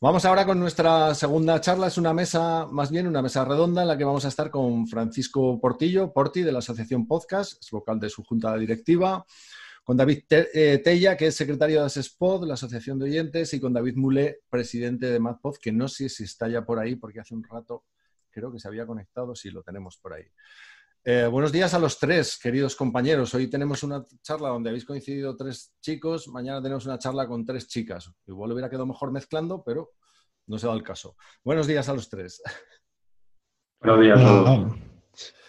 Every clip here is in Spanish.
Vamos ahora con nuestra segunda charla. Es una mesa, más bien una mesa redonda, en la que vamos a estar con Francisco Portillo, Porti, de la Asociación Podcast, es vocal de su junta directiva, con David eh, Tella, que es secretario de ASESPOD, la Asociación de Oyentes, y con David Mulé, presidente de MadPod, que no sé si está ya por ahí, porque hace un rato creo que se había conectado, sí, lo tenemos por ahí. Eh, buenos días a los tres, queridos compañeros. Hoy tenemos una charla donde habéis coincidido tres chicos, mañana tenemos una charla con tres chicas. Igual hubiera quedado mejor mezclando, pero no se da el caso. Buenos días a los tres. Buenos días a todos.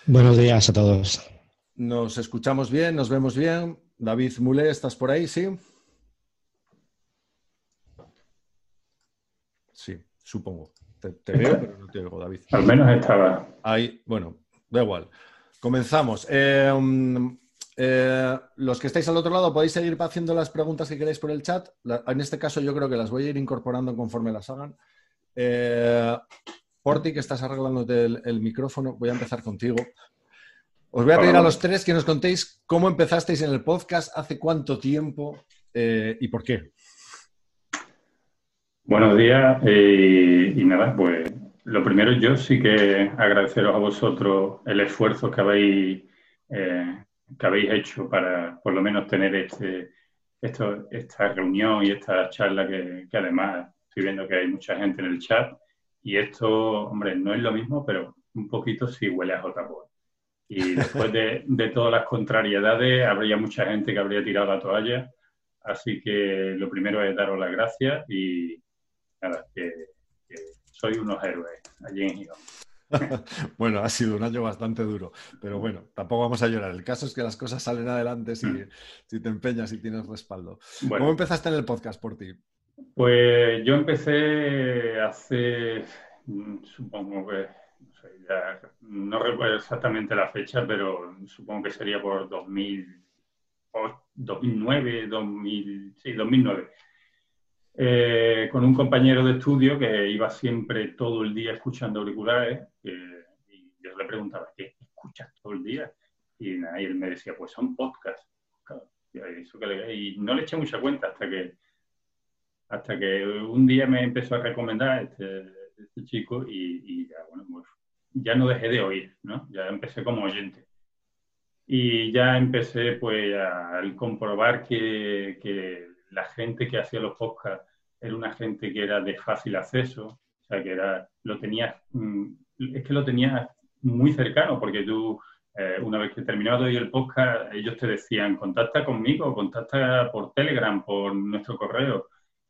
Buenos días a todos. Nos escuchamos bien, nos vemos bien. David Mulé, ¿estás por ahí? Sí. Sí, supongo. Te, veo, pero no te oigo, David. Al menos estaba. Ahí, bueno, da igual. Comenzamos. Eh, mm, eh, los que estáis al otro lado podéis seguir haciendo las preguntas que queráis por el chat. en este caso yo creo que las voy a ir incorporando conforme las hagan. Eh, que estás arreglándote el, micrófono, voy a empezar contigo. Os voy a pedir a los tres que nos contéis cómo empezasteis en el podcast, hace cuánto tiempo y por qué. Buenos días y nada, pues lo primero, yo sí que agradeceros a vosotros el esfuerzo que habéis, eh, que habéis hecho para por lo menos tener este, esto, esta reunión y esta charla que, además estoy viendo que hay mucha gente en el chat y esto, hombre, no es lo mismo, pero un poquito sí huele a j Y después de, de, todas las contrariedades, habría mucha gente que habría tirado la toalla. Así que lo primero es daros las gracias y nada, que soy unos héroes allí en Gijón. bueno, ha sido un año bastante duro, pero bueno, tampoco vamos a llorar. El caso es que las cosas salen adelante si, si te empeñas y tienes respaldo. ¿Cómo empezaste en el podcast por ti? Pues yo empecé hace, mm, supongo que, no, sé, ya, no recuerdo exactamente la fecha, pero supongo que sería por 2000, 2009, 2000, sí, 2009. Eh, con un compañero de estudio que iba siempre todo el día escuchando auriculares y yo le preguntaba, ¿qué escuchas todo el día? Y, él me decía, pues son podcasts. Y, no le eché mucha cuenta hasta que, hasta que un día me empezó a recomendar este, este chico y, ya, bueno, pues, ya no dejé de oír, ¿no? Ya empecé como oyente. Y ya empecé pues a comprobar que, que la gente que hacía los podcasts era una gente que era de fácil acceso, o sea, que era, lo tenías, mm, es que lo tenías muy cercano, porque tú, eh, una vez que terminabas de oír el podcast, ellos te decían, contacta conmigo, contacta por Telegram, por nuestro correo,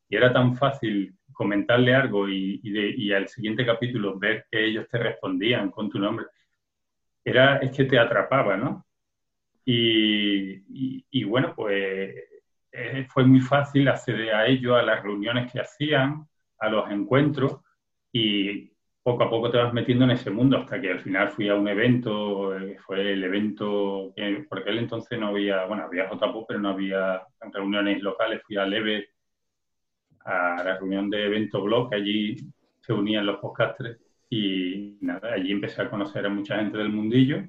y era tan fácil comentarle algo y, y, al siguiente capítulo ver que ellos te respondían con tu nombre, era, es que te atrapaba, ¿no? Y, y bueno, pues eh, fue muy fácil acceder a ello, a las reuniones que hacían, a los encuentros y poco a poco te vas metiendo en ese mundo hasta que al final fui a un evento, eh, fue el evento, que, porque él entonces no había, bueno, había JPO, pero no había reuniones locales, fui a Leve, a la reunión de evento blog, allí se unían los podcasters y nada, allí empecé a conocer a mucha gente del mundillo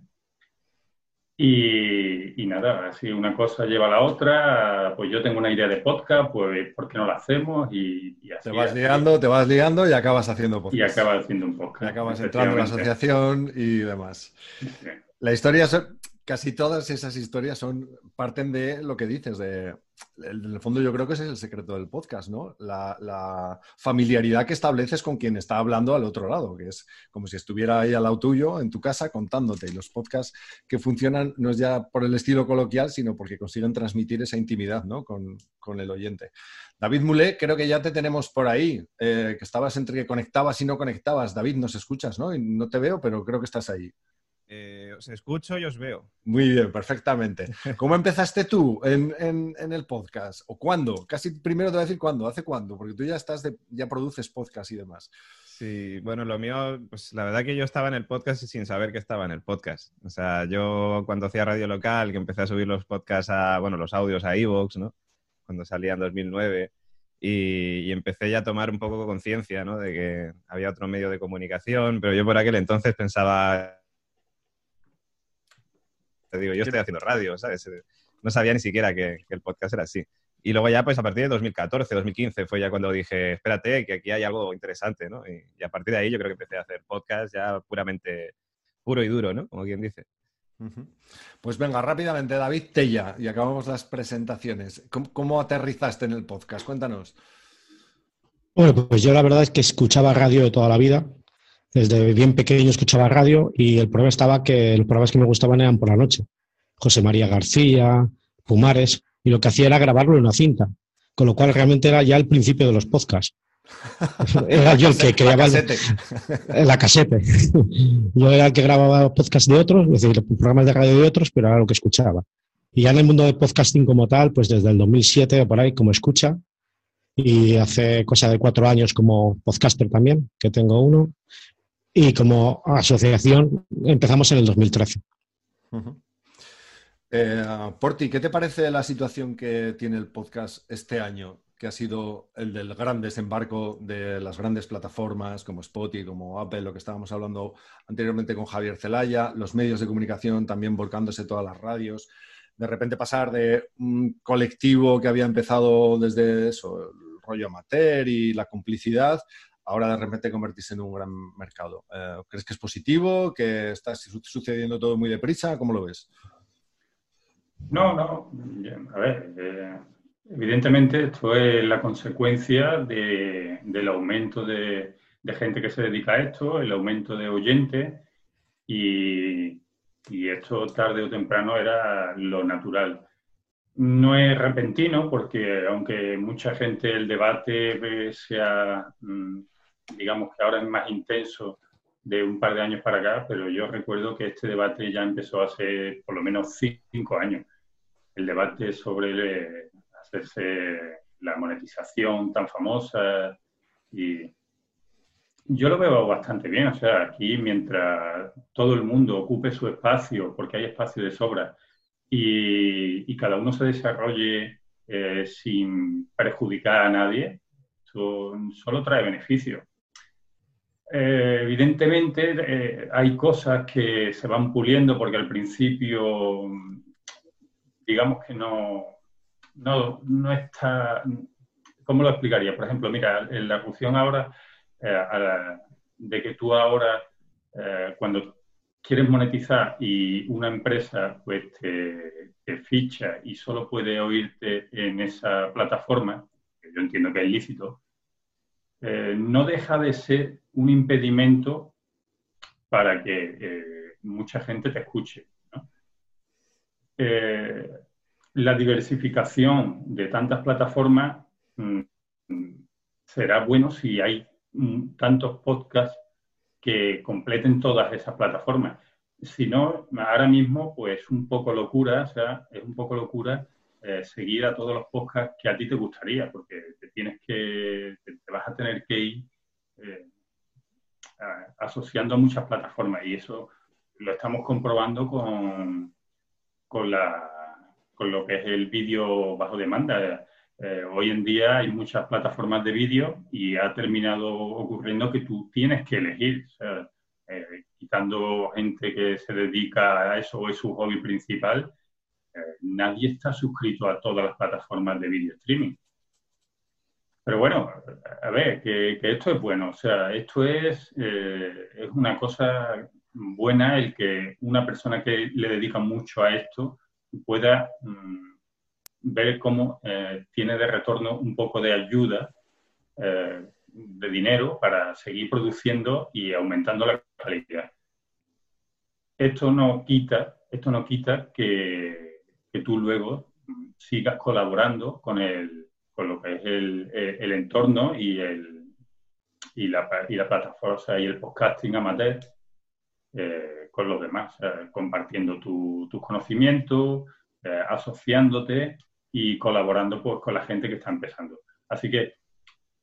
y, nada, así una cosa lleva a la otra, pues yo tengo una idea de podcast, pues ¿por qué no la hacemos? Y, así, te vas liando, te vas liando y acabas haciendo podcast. Y acabas haciendo un podcast. Y acabas entrando en la asociación y demás. La historia, casi todas esas historias son, parten de lo que dices, de en el fondo yo creo que ese es el secreto del podcast, ¿no? La, familiaridad que estableces con quien está hablando al otro lado, que es como si estuviera ahí al lado tuyo, en tu casa, contándote. Y los podcasts que funcionan no es ya por el estilo coloquial, sino porque consiguen transmitir esa intimidad, ¿no? Con, el oyente. David Mulé, creo que ya te tenemos por ahí, eh, que estabas entre que conectabas y no conectabas. David, nos escuchas, ¿no? No te veo, pero creo que estás ahí. Eh, os escucho y os veo. Muy bien, perfectamente. ¿Cómo empezaste tú en, el podcast? ¿O cuándo? Casi primero te voy a decir cuándo. ¿Hace cuándo? Porque tú ya estás ya produces podcast y demás. Sí, bueno, lo mío, pues la verdad que yo estaba en el podcast sin saber que estaba en el podcast. O sea, yo cuando hacía radio local, que empecé a subir los podcasts a, bueno, los audios a Evox, ¿no? Cuando salía en 2009. Y, y, empecé ya a tomar un poco conciencia, ¿no? De que había otro medio de comunicación, pero yo por aquel entonces pensaba te digo, yo estoy haciendo radio, ¿sabes? No sabía ni siquiera que, el podcast era así. Y luego ya, pues a partir de 2014, 2015 fue ya cuando dije, espérate, que aquí hay algo interesante, ¿no? Y, a partir de ahí yo creo que empecé a hacer podcast ya puramente puro y duro, ¿no? Como quien dice. Pues venga, rápidamente, David Tella, y acabamos las presentaciones. ¿Cómo, aterrizaste en el podcast? Cuéntanos. Bueno, pues yo la verdad es que escuchaba radio de toda la vida. Desde bien pequeño escuchaba radio y el problema estaba que los programas que me gustaban eran por la noche. José María García, Pumares, y lo que hacía era grabarlo en una cinta, con lo cual realmente era ya el principio de los podcasts. Era yo el que creaba la, la casete. Yo era el que grababa podcasts de otros, es decir, programas de radio de otros, pero era lo que escuchaba. Y ya en el mundo de podcasting como tal, pues desde el 2007 o por ahí como escucha, y hace cosa de cuatro años como podcaster también, que tengo uno, y como asociación empezamos en el 2013. Eh, Porti, ¿qué te parece la situación que tiene el podcast este año, que ha sido el del gran desembarco de las grandes plataformas como Spotify, como Apple, lo que estábamos hablando anteriormente con Javier Zelaya, los medios de comunicación también volcándose todas las radios, de repente pasar de un colectivo que había empezado desde eso, el rollo amateur y la complicidad, ahora de repente convertirse en un gran mercado. Eh, ¿Crees que es positivo? ¿Que está sucediendo todo muy deprisa? ¿Cómo lo ves? No, no. A ver, eh, evidentemente esto es la consecuencia del aumento de, gente que se dedica a esto, el aumento de oyentes y, esto tarde o temprano era lo natural. No es repentino porque aunque mucha gente el debate sea, mm, digamos que ahora es más intenso de un par de años para acá, pero yo recuerdo que este debate ya empezó hace por lo menos cinco años el debate sobre hacerse la monetización tan famosa y yo lo veo bastante bien, o sea, aquí mientras todo el mundo ocupe su espacio, porque hay espacio de sobra, y, cada uno se desarrolle eh, sin perjudicar a nadie, solo trae beneficio. Eh, evidentemente eh, hay cosas que se van puliendo porque al principio digamos que no, no, no está... ¿Cómo lo explicaría? Por ejemplo, mira, en la función ahora, eh, de que tú ahora, cuando quieres monetizar y una empresa pues te, ficha y solo puede oírte en esa plataforma, que yo entiendo que es lícito, eh, no deja de ser un impedimento para que mucha gente te escuche. Eh, la diversificación de tantas plataformas mm, será bueno si hay mm, tantos podcasts que completen todas esas plataformas. Si no, ahora mismo, pues un poco locura, o sea, es un poco locura eh, seguir a todos los podcasts que a ti te gustaría, porque te tienes que, te, vas a tener que ir eh, asociando a muchas plataformas y eso lo estamos comprobando con, con, la, con lo que es el vídeo bajo demanda. Eh, hoy en día hay muchas plataformas de vídeo y ha terminado ocurriendo que tú tienes que elegir, eh, quitando gente que se dedica a eso o es su hobby principal, eh, nadie está suscrito a todas las plataformas de vídeo streaming. Pero bueno, a ver, que, esto es bueno, o sea, esto es, es una cosa buena el que una persona que le dedica mucho a esto pueda mm, ver cómo eh, tiene de retorno un poco de ayuda eh, de dinero para seguir produciendo y aumentando la calidad. Esto no quita, esto no quita que, que tú luego sigas colaborando con, el, con lo que es el, el entorno y, el, y, la, y la plataforma y el podcasting amateur eh, con los demás, compartiendo tus conocimientos, eh, asociándote y colaborando pues, con la gente que está empezando. Así que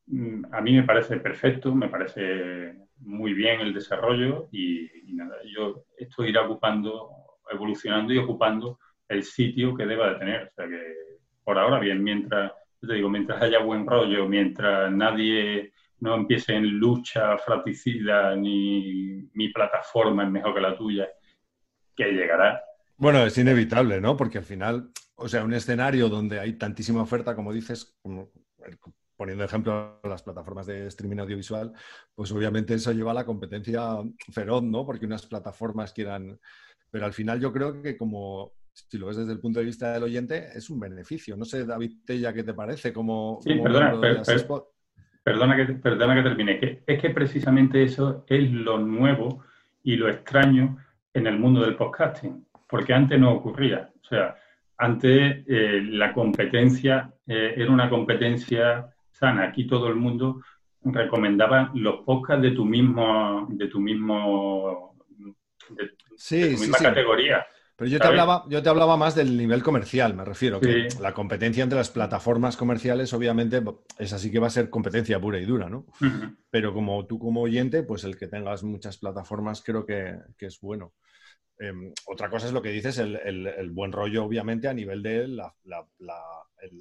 mm, a mí me parece perfecto, me parece muy bien el desarrollo y, nada, yo estoy ir ocupando, evolucionando y ocupando el sitio que deba de tener. O sea que por ahora bien, mientras, te digo, mientras haya buen rollo, mientras nadie no empiece en lucha fratricida ni mi plataforma es mejor que la tuya, que llegará. Bueno, es inevitable, ¿no? Porque al final o sea, un escenario donde hay tantísima oferta, como dices, poniendo ejemplo las plataformas de streaming audiovisual, pues obviamente eso lleva a la competencia feroz, ¿no? Porque unas plataformas quieran... Pero al final yo creo que como si lo ves desde el punto de vista del oyente, es un beneficio. No sé, David Tella, ¿qué te parece? Como, sí, perdona, perdona, que, perdona que termine. Que es que precisamente eso es lo nuevo y lo extraño en el mundo del podcasting, porque antes no ocurría. O sea, antes eh, la competencia eh, era una competencia sana. Aquí todo el mundo recomendaba los podcasts de tu mismo, de tu mismo, de, tu misma categoría. Pero yo te, hablaba, yo te hablaba más del nivel comercial, me refiero. Que la competencia entre las plataformas comerciales, obviamente, es así que va a ser competencia pura y dura, ¿no? Pero como tú como oyente, pues el que tengas muchas plataformas creo que, que es bueno. Em, otra cosa es lo que dices, el, buen rollo, obviamente, a nivel del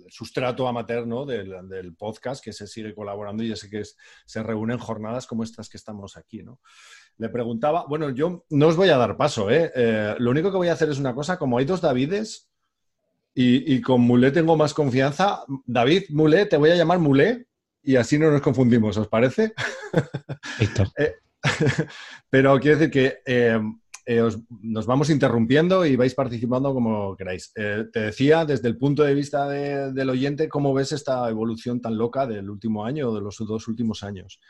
sustrato amateur del, podcast, que se sigue colaborando y ya sé que se reúnen jornadas como estas que estamos aquí. ¿no? Le preguntaba, bueno, yo no os voy a dar paso, ¿eh? ¿eh? lo único que voy a hacer es una cosa, como hay dos Davides y, con Mulé tengo más confianza, David, Mulé, te voy a llamar Mulé y así no nos confundimos, ¿os parece? Eh, pero quiero decir que eh, eh, nos vamos interrumpiendo y vais participando como queráis. Eh, te decía, desde el punto de vista del oyente, ¿cómo ves esta evolución tan loca del último año o de los dos últimos años?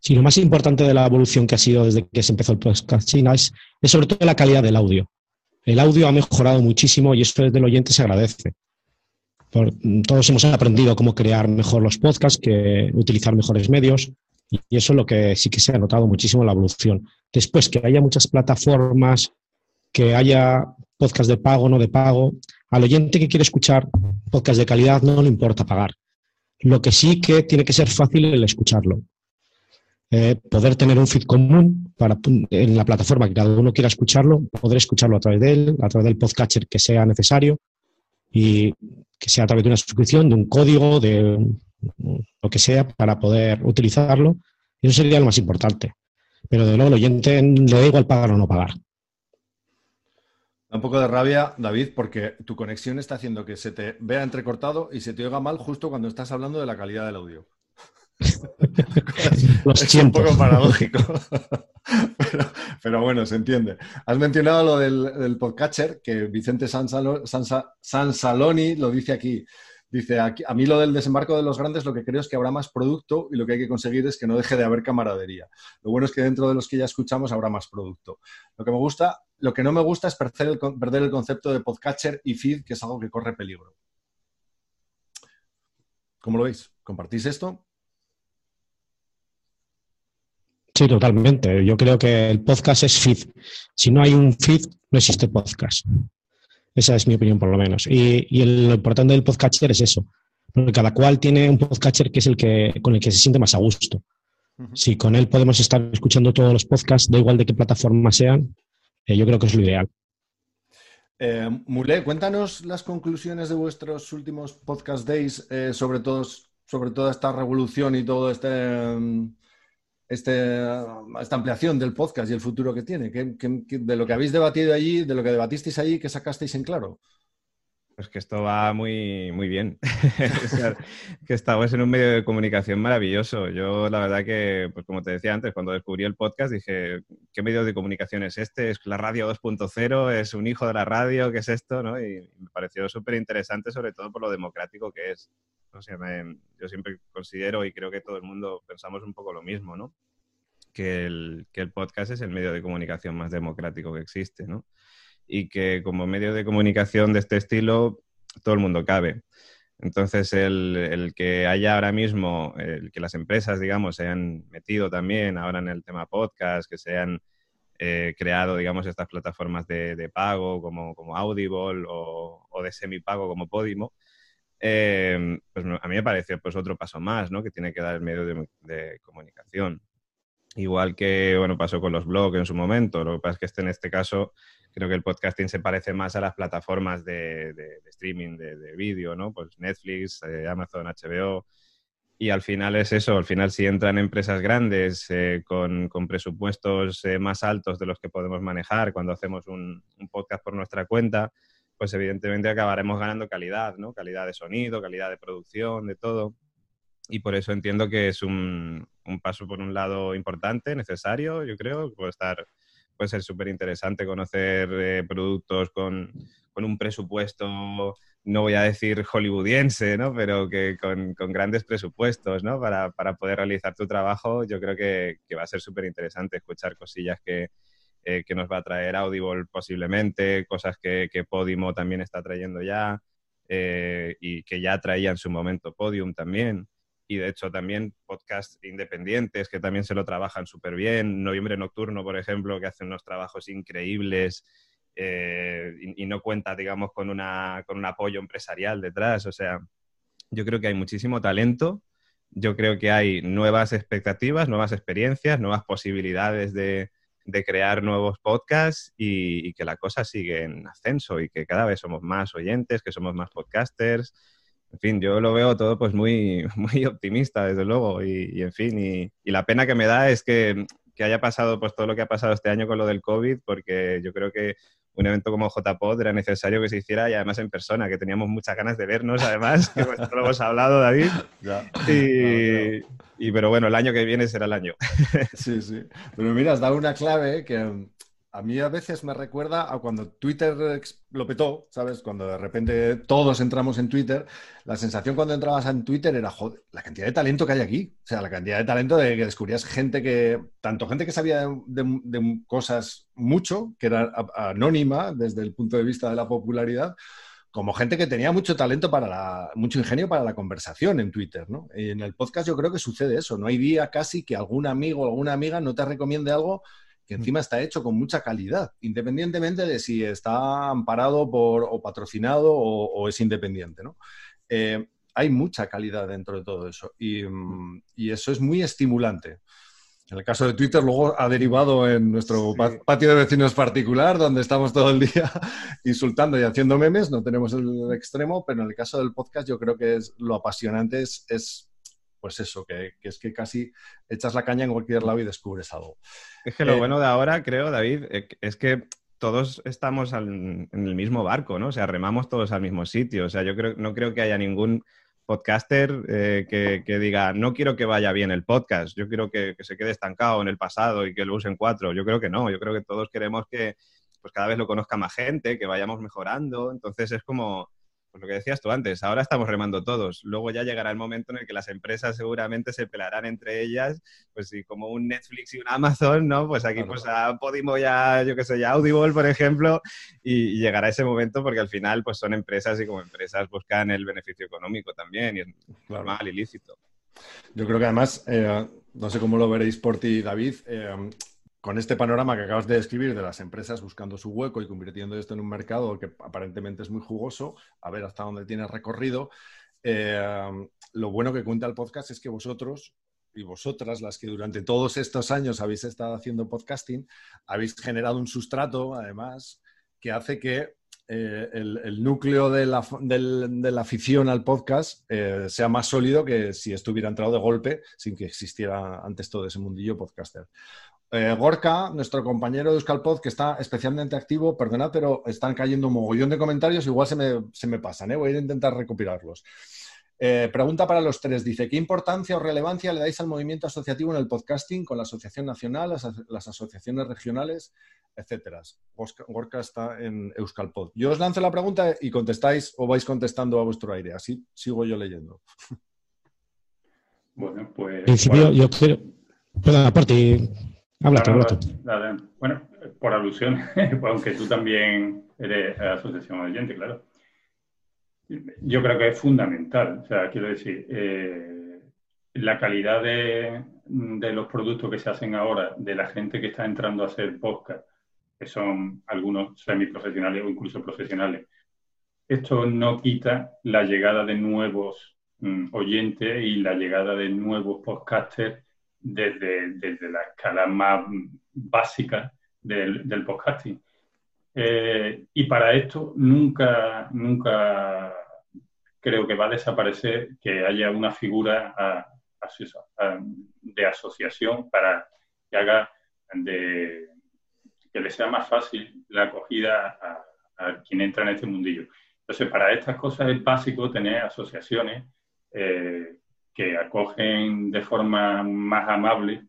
Sí, lo más importante de la evolución que ha sido desde que se empezó el podcast China es, sobre todo la calidad del audio. El audio ha mejorado muchísimo y esto desde el oyente se agradece. todos hemos aprendido cómo crear mejor los podcasts, que utilizar mejores medios, y eso es lo que sí que se ha notado muchísimo en la evolución. Después, que haya muchas plataformas, que haya podcast de pago, no de pago. Al oyente que quiere escuchar podcast de calidad no le importa pagar. Lo que sí que tiene que ser fácil el escucharlo. Eh, poder tener un feed común para, en la plataforma que cada uno quiera escucharlo, poder escucharlo a través de él, a través del podcatcher que sea necesario y que sea a través de una suscripción, de un código, de lo que sea para poder utilizarlo. Eso sería lo más importante. Pero de luego el oyente le da igual pagar o no pagar. Da un poco de rabia, David, porque tu conexión está haciendo que se te vea entrecortado y se te oiga mal justo cuando estás hablando de la calidad del audio. Es un poco paradójico. pero, bueno, se entiende. Has mencionado lo del, podcatcher, que Vicente Sansaloni lo dice aquí. Dice, a mí lo del desembarco de los grandes lo que creo es que habrá más producto y lo que hay que conseguir es que no deje de haber camaradería. Lo bueno es que dentro de los que ya escuchamos habrá más producto. Lo que me gusta, lo que no me gusta es perder el, perder el concepto de podcatcher y feed, que es algo que corre peligro. ¿Cómo lo veis? ¿Compartís esto? Sí, totalmente. Yo creo que el podcast es feed. Si no hay un feed, no existe podcast. Esa es mi opinión, por lo menos. Y, lo importante del podcatcher es eso. Porque cada cual tiene un podcatcher que es el que, con el que se siente más a gusto. Si con él podemos estar escuchando todos los podcasts, da igual de qué plataforma sean, eh, yo creo que es lo ideal. Eh, Mule, cuéntanos las conclusiones de vuestros últimos podcast days eh, sobre, todos, sobre toda esta revolución y todo este, mm, este, esta ampliación del podcast y el futuro que tiene? de lo que habéis debatido allí, de lo que debatisteis allí, ¿qué sacasteis en claro? Pues que esto va muy, muy bien. que estamos en un medio de comunicación maravilloso. Yo, la verdad que, pues como te decía antes, cuando descubrí el podcast dije, ¿qué medio de comunicación es este? ¿Es la radio 2.0? ¿Es un hijo de la radio? ¿Qué es esto? ¿no? Y me pareció súper interesante, sobre todo por lo democrático que es yo siempre considero y creo que todo el mundo pensamos un poco lo mismo, ¿no? Que el, que el podcast es el medio de comunicación más democrático que existe, ¿no? Y que como medio de comunicación de este estilo, todo el mundo cabe. Entonces, el, el, que haya ahora mismo, el que las empresas, digamos, se hayan metido también ahora en el tema podcast, que se han eh, creado, digamos, estas plataformas de, de pago como, como Audible o, o, de semipago como Podimo, eh, pues a mí me parece pues otro paso más, ¿no? Que tiene que dar el medio de, comunicación. Igual que, bueno, pasó con los blogs en su momento. Lo que pasa es que este, en este caso creo que el podcasting se parece más a las plataformas de, streaming de, vídeo, ¿no? Pues Netflix, eh, Amazon, HBO. Y al final es eso, al final si entran empresas grandes eh, con, presupuestos más altos de los que podemos manejar cuando hacemos un, un podcast por nuestra cuenta, pues evidentemente acabaremos ganando calidad, ¿no? Calidad de sonido, calidad de producción, de todo. Y por eso entiendo que es un, un paso, por un lado, importante, necesario, yo creo. Puede, estar, puede ser súper interesante conocer eh, productos con, con, un presupuesto, no voy a decir hollywoodiense, ¿no? pero que con, con grandes presupuestos ¿no? para, para, poder realizar tu trabajo. Yo creo que, que va a ser súper interesante escuchar cosillas que, eh, que nos va a traer Audible posiblemente, cosas que, que Podimo también está trayendo ya eh, y que ya traía en su momento Podium también. Y de hecho también podcasts independientes que también se lo trabajan súper bien. Noviembre Nocturno, por ejemplo, que hace unos trabajos increíbles eh, y, no cuenta, digamos, con, una, con un apoyo empresarial detrás. O sea, yo creo que hay muchísimo talento. Yo creo que hay nuevas expectativas, nuevas experiencias, nuevas posibilidades de, de crear nuevos podcasts y, que la cosa sigue en ascenso y que cada vez somos más oyentes, que somos más podcasters. En fin, yo lo veo todo pues muy, muy optimista, desde luego. Y, y en fin, y, y, la pena que me da es que, que, haya pasado pues todo lo que ha pasado este año con lo del COVID, porque yo creo que un evento como JPod era necesario que se hiciera y además en persona, que teníamos muchas ganas de vernos, además, que pues, lo hemos hablado, David. Ya. Y, no, no. y, pero bueno, el año que viene será el año. Sí, sí. Pero mira, has dado una clave que a mí a veces me recuerda a cuando Twitter lo petó, ¿sabes? Cuando de repente todos entramos en Twitter, la sensación cuando entrabas en Twitter era, la cantidad de talento que hay aquí. O sea, la cantidad de talento de que descubrías gente que, tanto gente que sabía de, de, de cosas mucho, que era anónima desde el punto de vista de la popularidad, como gente que tenía mucho talento para la, mucho ingenio para la conversación en Twitter, ¿no? Y en el podcast yo creo que sucede eso. No hay día casi que algún amigo o alguna amiga no te recomiende algo que encima está hecho con mucha calidad, independientemente de si está amparado por, o patrocinado o, o es independiente. ¿no? Eh, hay mucha calidad dentro de todo eso y, y, eso es muy estimulante. En el caso de Twitter, luego ha derivado en nuestro sí. patio de vecinos particular, donde estamos todo el día insultando y haciendo memes. No tenemos el extremo, pero en el caso del podcast, yo creo que es, lo apasionante es, es pues eso, que, que, es que casi echas la caña en cualquier lado y descubres algo. Es que lo eh, bueno de ahora, creo, David, eh, es que todos estamos al, en el mismo barco, ¿no? O sea, remamos todos al mismo sitio. O sea, yo creo, no creo que haya ningún podcaster eh, que, que, diga, no quiero que vaya bien el podcast, yo quiero que, que, se quede estancado en el pasado y que lo usen cuatro. Yo creo que no, yo creo que todos queremos que pues cada vez lo conozca más gente, que vayamos mejorando. Entonces es como, pues lo que decías tú antes, ahora estamos remando todos. Luego ya llegará el momento en el que las empresas seguramente se pelarán entre ellas, pues sí, como un Netflix y un Amazon, ¿no? Pues aquí pues a Podimo ya, yo qué sé, ya Audible, por ejemplo, y, y, llegará ese momento porque al final pues son empresas y como empresas buscan el beneficio económico también y es normal, claro. ilícito. Yo creo que además, eh, no sé cómo lo veréis por ti, David, eh, con este panorama que acabas de describir de las empresas buscando su hueco y convirtiendo esto en un mercado que aparentemente es muy jugoso, a ver hasta dónde tiene recorrido, eh, lo bueno que cuenta el podcast es que vosotros y vosotras, las que durante todos estos años habéis estado haciendo podcasting, habéis generado un sustrato, además, que hace que eh, el, núcleo de la, del, de la, afición al podcast eh, sea más sólido que si estuviera entrado de golpe sin que existiera antes todo ese mundillo podcaster. Eh, Gorka, nuestro compañero de Euskalpod, que está especialmente activo, perdonad, pero están cayendo un mogollón de comentarios, igual se me, se me pasan, ¿eh? voy a intentar recopilarlos. Eh, pregunta para los tres, dice, ¿qué importancia o relevancia le dais al movimiento asociativo en el podcasting con la Asociación Nacional, las, las asociaciones regionales, etcétera? Gorka está en Euskalpod. Yo os lanzo la pregunta y contestáis o vais contestando a vuestro aire, así sigo yo leyendo. Bueno, pues... En principio, bueno. yo quiero... Perdón, aparte, Habla, habla Bueno, por alusión, aunque tú también eres asociación oyente, claro. Yo creo que es fundamental. O sea, quiero decir, eh, la calidad de, de, los productos que se hacen ahora, de la gente que está entrando a hacer podcast, que son algunos semiprofesionales o incluso profesionales, esto no quita la llegada de nuevos mm, oyentes y la llegada de nuevos podcasters desde, desde la escala más básica del, del podcasting. Eh, y para esto nunca, nunca creo que va a desaparecer que haya una figura a, a, a, de asociación para que haga de que le sea más fácil la acogida quien entra en este mundillo. Entonces, para estas cosas es básico tener asociaciones eh, que acogen de forma más amable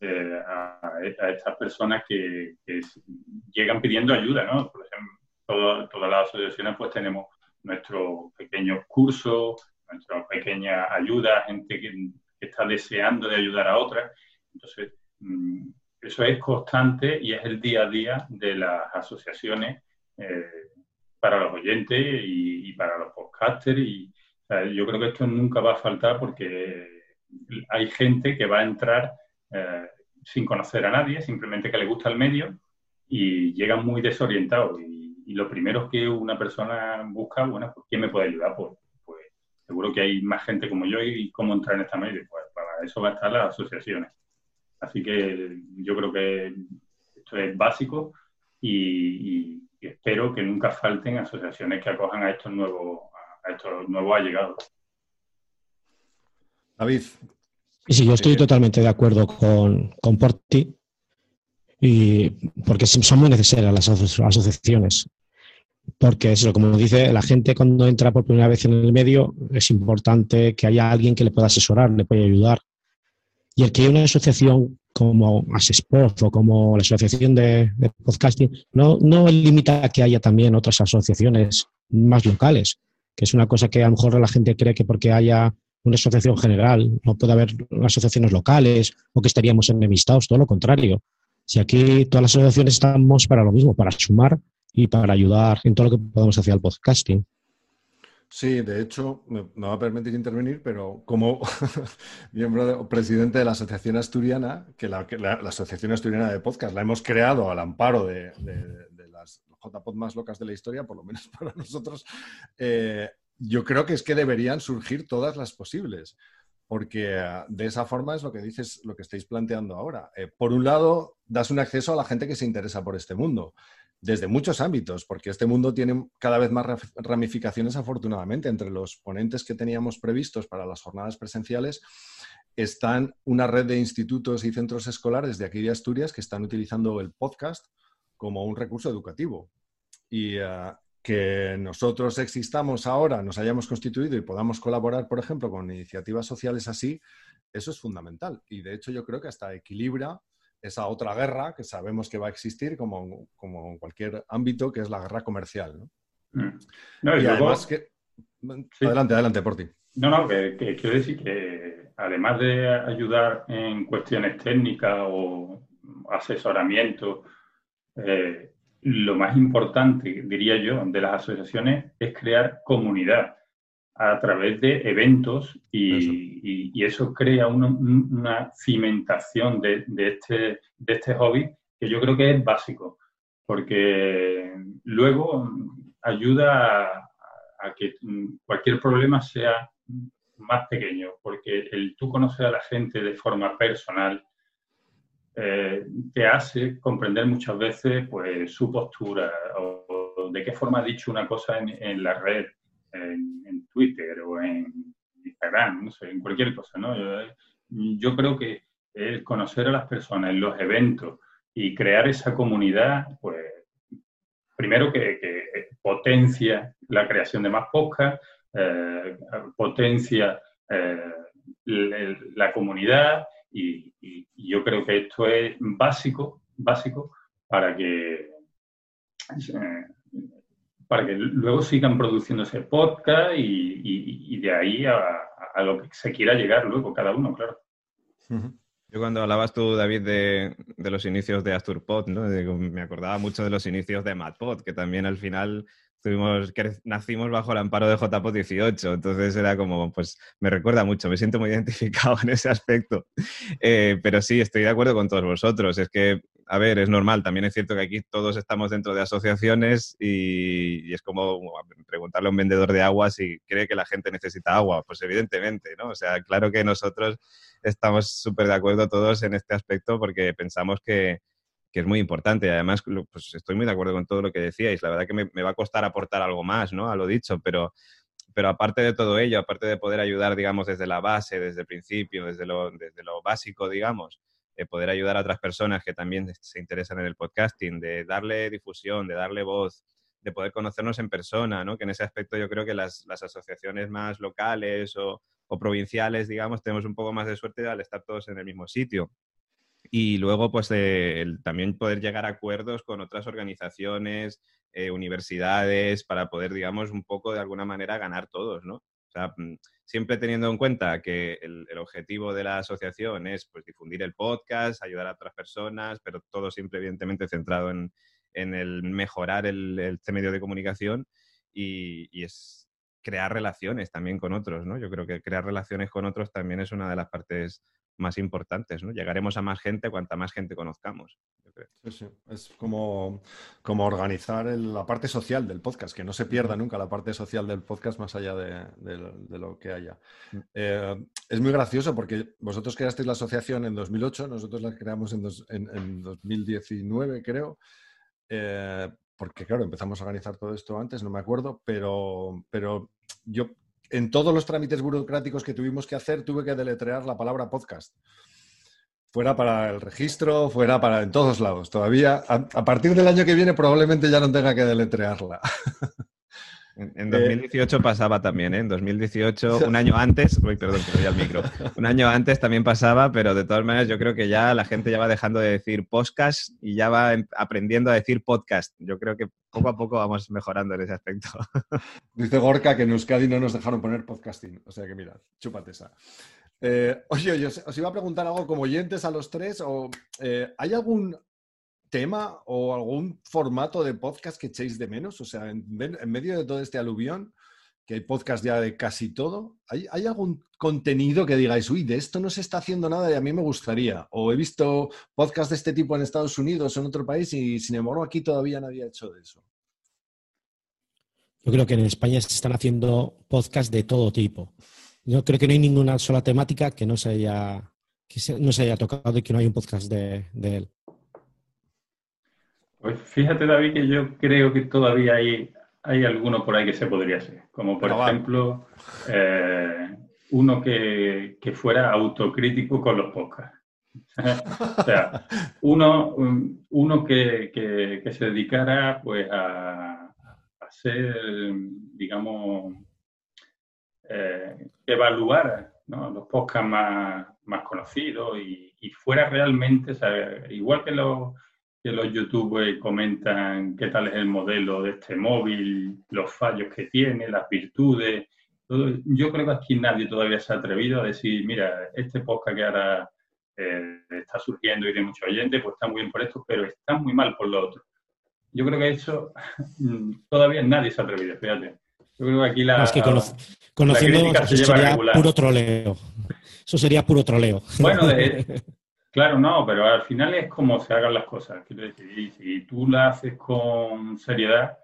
eh, a, estas personas que, llegan pidiendo ayuda, ¿no? Por ejemplo, todas las asociaciones pues tenemos nuestros pequeños cursos, nuestras pequeñas ayudas, gente que, está deseando de ayudar a otras. Entonces, mm, eso es constante y es el día a día de las asociaciones eh, para los oyentes y, para los podcasters. Y, yo creo que esto nunca va a faltar porque hay gente que va a entrar eh, sin conocer a nadie, simplemente que le gusta el medio y llegan muy desorientados. Y, lo primero que una persona busca, bueno, pues ¿quién me puede ayudar? Pues, pues seguro que hay más gente como yo y cómo entrar en esta medio. Pues para eso va a estar las asociaciones. Así que yo creo que esto es básico y, espero que nunca falten asociaciones que acojan a estos nuevos, a estos nuevos allegados. David. Sí, yo estoy totalmente de acuerdo con, con Porti, y porque son muy necesarias las asociaciones. Porque eso, como dice la gente cuando entra por primera vez en el medio, es importante que haya alguien que le pueda asesorar, le pueda ayudar. Y el que haya una asociación como Asesport o como la Asociación de, Podcasting no, no limita a que haya también otras asociaciones más locales, que es una cosa que a lo mejor la gente cree que porque haya una asociación general no puede haber asociaciones locales o que estaríamos enemistados, todo lo contrario. Si aquí todas las asociaciones estamos para lo mismo, para sumar y para ayudar en todo lo que podamos hacer al podcasting. Sí, de hecho, me, va a permitir intervenir, pero como miembro presidente de la Asociación Asturiana, que la, Asociación Asturiana de Podcast la hemos creado al amparo de, JPod más locas de la historia, por lo menos para nosotros, eh, yo creo que es que deberían surgir todas las posibles, porque eh, de esa forma es lo que dices, lo que estáis planteando ahora. Eh, por un lado, das un acceso a la gente que se interesa por este mundo desde muchos ámbitos, porque este mundo tiene cada vez más ramificaciones, afortunadamente. Entre los ponentes que teníamos previstos para las jornadas presenciales están una red de institutos y centros escolares de aquí de Asturias que están utilizando el podcast como un recurso educativo. Y eh, que nosotros existamos ahora, nos hayamos constituido y podamos colaborar, por ejemplo, con iniciativas sociales así, eso es fundamental. Y de hecho yo creo que hasta equilibra esa otra guerra que sabemos que va a existir como, como en cualquier ámbito, que es la guerra comercial. ¿no? Mm. y, además que... Adelante, adelante, por ti. No, no, que, quiero decir que además de ayudar en cuestiones técnicas o asesoramiento, eh, lo más importante, diría yo, de las asociaciones es crear comunidad a través de eventos y eso, crea una, cimentación de, este, de este hobby que yo creo que es básico, porque luego ayuda a, que cualquier problema sea más pequeño, porque el tú conocer a la gente de forma personal eh, te hace comprender muchas veces pues, su postura o, de qué forma ha dicho una cosa en, en la red en, Twitter o en Instagram, no sé, en cualquier cosa, ¿no? Yo, creo que el conocer a las personas en los eventos y crear esa comunidad, pues, primero que, potencia la creación de más podcasts, eh, potencia eh, la, comunidad y, yo creo que esto es básico, básico para que eh, para que luego sigan produciéndose podcast y, de ahí a, lo que se quiera llegar luego cada uno, claro. Yo cuando hablabas tú, David, de, los inicios de AsturPod, ¿no? me acordaba mucho de los inicios de MadPod, que también al final tuvimos, que nacimos bajo el amparo de JPod 18, entonces era como, pues me recuerda mucho, me siento muy identificado en ese aspecto. Eh, pero sí, estoy de acuerdo con todos vosotros, es que a ver, es normal, también es cierto que aquí todos estamos dentro de asociaciones y, es como preguntarle a un vendedor de agua si cree que la gente necesita agua. Pues evidentemente, ¿no? O sea, claro que nosotros estamos súper de acuerdo todos en este aspecto porque pensamos que, es muy importante. Además, pues estoy muy de acuerdo con todo lo que decíais. La verdad que me, va a costar aportar algo más, ¿no? A lo dicho, pero, pero aparte de todo ello, aparte de poder ayudar, digamos, desde la base, desde el principio, desde lo, desde lo básico, digamos, de poder ayudar a otras personas que también se interesan en el podcasting, de darle difusión, de darle voz, de poder conocernos en persona, ¿no? Que en ese aspecto yo creo que las, las asociaciones más locales o, provinciales, digamos, tenemos un poco más de suerte al estar todos en el mismo sitio. Y luego, pues, eh, el, también poder llegar a acuerdos con otras organizaciones, eh, universidades, para poder, digamos, un poco de alguna manera ganar todos, ¿no? O sea, mm, siempre teniendo en cuenta que el, objetivo de la asociación es pues, difundir el podcast, ayudar a otras personas, pero todo siempre evidentemente centrado en, en el mejorar el, este medio de comunicación y, y, es crear relaciones también con otros, ¿no? Yo creo que crear relaciones con otros también es una de las partes más importantes, ¿no? Llegaremos a más gente cuanta más gente conozcamos. Sí, sí. Es como, como organizar el, la parte social del podcast, que no se pierda nunca la parte social del podcast más allá de, de, de lo que haya. Eh, es muy gracioso porque vosotros creasteis la asociación en 2008, nosotros la creamos en, dos, en, en 2019, creo. Eh, porque claro, empezamos a organizar todo esto antes, no me acuerdo, pero, pero yo en todos los trámites burocráticos que tuvimos que hacer tuve que deletrear la palabra podcast. Fuera para el registro, fuera para en todos lados. Todavía, a, a partir del año que viene probablemente ya no tenga que deletrearla. En 2018 eh, pasaba también, ¿eh? En 2018, un año antes, uy, perdón, que voy al micro, un año antes también pasaba, pero de todas maneras yo creo que ya la gente ya va dejando de decir podcast y ya va em, aprendiendo a decir podcast. Yo creo que poco a poco vamos mejorando en ese aspecto. Dice Gorka que en Euskadi no nos dejaron poner podcasting, o sea que mira, chúpate esa. Eh, oye, os iba a preguntar algo como oyentes a los tres, o eh, ¿hay algún tema o algún formato de podcast que echéis de menos? O sea, en, medio de todo este aluvión, que hay podcast ya de casi todo, ¿hay, ¿hay, algún contenido que digáis, uy, de esto no se está haciendo nada y a mí me gustaría? O he visto podcast de este tipo en Estados Unidos o en otro país y sin embargo aquí todavía nadie ha hecho de eso. Yo creo que en España se están haciendo podcasts de todo tipo. Yo creo que no hay ninguna sola temática que no se haya, que no se haya tocado y que no hay un podcast de él. Pues fíjate, David, que yo creo que todavía hay, hay alguno por ahí que se podría hacer. Como por no, ejemplo, eh, uno que, que, fuera autocrítico con los podcasts. o sea, uno, uno que, que, que, se dedicara pues a, a ser, digamos, eh, evaluar ¿no? los podcasts más, más conocidos y, y fuera realmente, o sea, igual que los que los youtubers comentan qué tal es el modelo de este móvil, los fallos que tiene, las virtudes. Todo. Yo creo que aquí nadie todavía se ha atrevido a decir, mira, este podcast que ahora eh, está surgiendo y de muchos oyentes, pues está muy bien por esto, pero está muy mal por lo otro. Yo creo que eso todavía nadie se ha atrevido, fíjate. Yo creo que aquí la. Es que cono conociendo la eso sería puro troleo. Eso sería puro troleo. Bueno, de, Claro, no, pero al final es como se hagan las cosas. Quiero decir, si tú la haces con seriedad,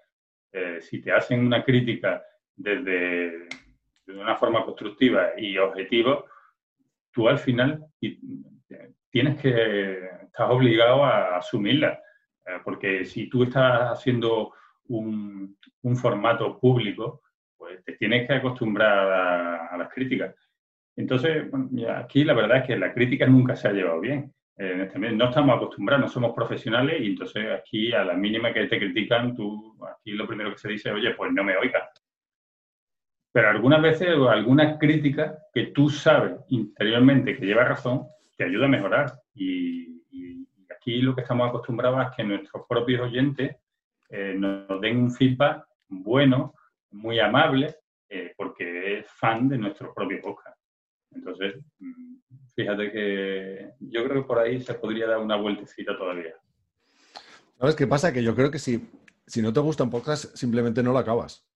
eh, si te hacen una crítica desde, de una forma constructiva y objetiva, tú al final tienes que, estás obligado a asumirla. Eh, porque si tú estás haciendo un, un, formato público, pues te tienes que acostumbrar a, a las críticas. Entonces, bueno, aquí la verdad es que la crítica nunca se ha llevado bien. En este no estamos acostumbrados, no somos profesionales y entonces aquí a la mínima que te critican, tú aquí lo primero que se dice, oye, pues no me oigas. Pero algunas veces alguna crítica que tú sabes interiormente que lleva razón, te ayuda a mejorar. Y, aquí lo que estamos acostumbrados es que nuestros propios oyentes eh, nos den un feedback bueno, muy amable, eh, porque es fan de nuestros propios podcast. Entonces, mm, fíjate que yo creo que por ahí se podría dar una vueltecita todavía. ¿Sabes qué pasa? Que yo creo que si, si no te gusta un podcast, simplemente no lo acabas.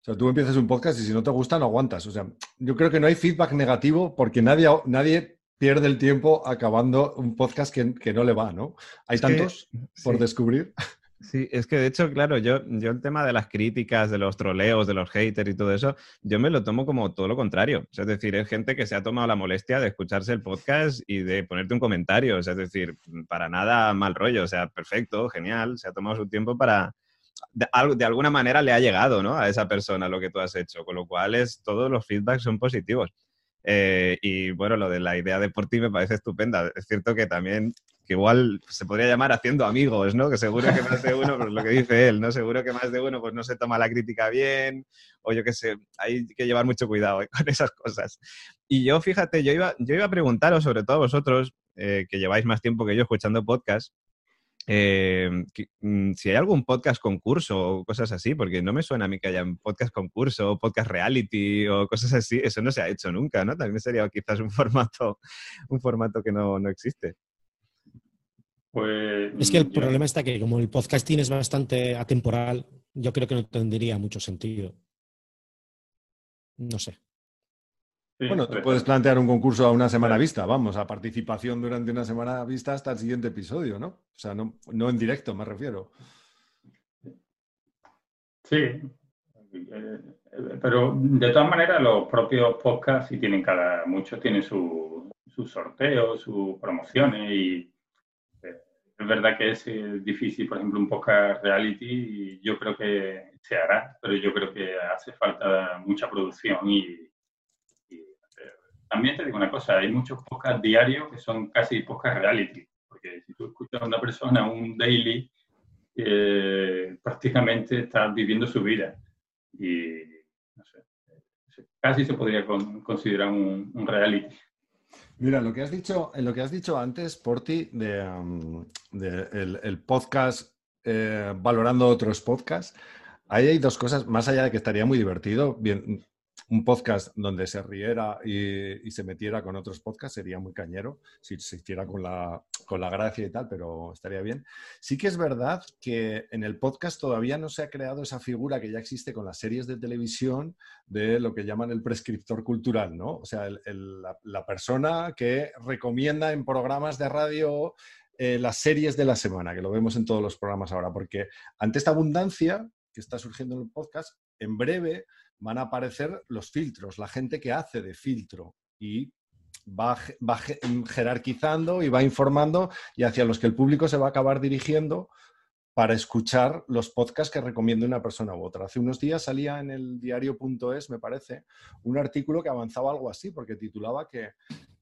O sea, tú empiezas un podcast y si no te gusta, no aguantas. O sea, yo creo que no hay feedback negativo porque nadie, nadie pierde el tiempo acabando un podcast que, que no le va, ¿no? Hay es tantos que, por sí. descubrir. Sí, es que de hecho, claro, yo, yo el tema de las críticas, de los troleos, de los haters y todo eso, yo me lo tomo como todo lo contrario. O es decir, es gente que se ha tomado la molestia de escucharse el podcast y de ponerte un comentario. Es decir, para nada mal rollo. O sea, perfecto, genial. Se ha tomado su tiempo para... De, de alguna manera le ha llegado ¿no? a esa persona lo que tú has hecho. Con lo cual, es, todos los feedbacks son positivos. Eh, y bueno, lo de la idea de por ti me parece estupenda. Es cierto que también, que igual se podría llamar haciendo amigos, ¿no? Que seguro que más de uno, pues lo que dice él, ¿no? Seguro que más de uno pues no se toma la crítica bien, o yo qué sé, hay que llevar mucho cuidado con esas cosas. Y yo, fíjate, yo iba, yo iba a preguntaros, sobre todo a vosotros, eh, que lleváis más tiempo que yo escuchando podcast, eh, mm, si hay algún podcast concurso o cosas así, porque no me suena a mí que haya un podcast concurso o podcast reality o cosas así, eso no se ha hecho nunca, ¿no? También sería quizás un formato, un formato que no, existe. Pues, es que el problema está que como el podcasting es bastante atemporal, yo creo que no tendría mucho sentido. No sé bueno, tú puedes plantear un concurso a una semana vista, vamos, a participación durante una semana vista hasta el siguiente episodio, ¿no? O sea, no, en directo, me refiero. Sí, eh, pero de todas maneras los propios podcasts sí tienen cada, muchos tienen sus su sorteos, sus promociones y eh, es verdad que es eh, difícil, por ejemplo, un podcast reality y yo creo que se hará, pero yo creo que hace falta mucha producción y también te digo una cosa, hay muchos podcasts diarios que son casi podcasts reality, porque si tú escuchas a una persona un daily, eh, prácticamente estás viviendo su vida. Y no sé, casi se podría considerar un, reality. Mira, lo que has dicho, en lo que has dicho antes, Porti, de, um, el, podcast eh, valorando otros podcasts, ahí hay dos cosas, más allá de que estaría muy divertido, bien, un podcast donde se riera y, se metiera con otros podcasts sería muy cañero, si se hiciera con la, con la gracia y tal, pero estaría bien. Sí que es verdad que en el podcast todavía no se ha creado esa figura que ya existe con las series de televisión de lo que llaman el prescriptor cultural, ¿no? O sea, la, persona que recomienda en programas de radio eh, las series de la semana, que lo vemos en todos los programas ahora, porque ante esta abundancia que está surgiendo en el podcast, en breve van a aparecer los filtros, la gente que hace de filtro y va, jerarquizando y va informando y hacia los que el público se va a acabar dirigiendo para escuchar los podcasts que recomiende una persona u otra. Hace unos días salía en el diario.es, me parece, un artículo que avanzaba algo así, porque titulaba que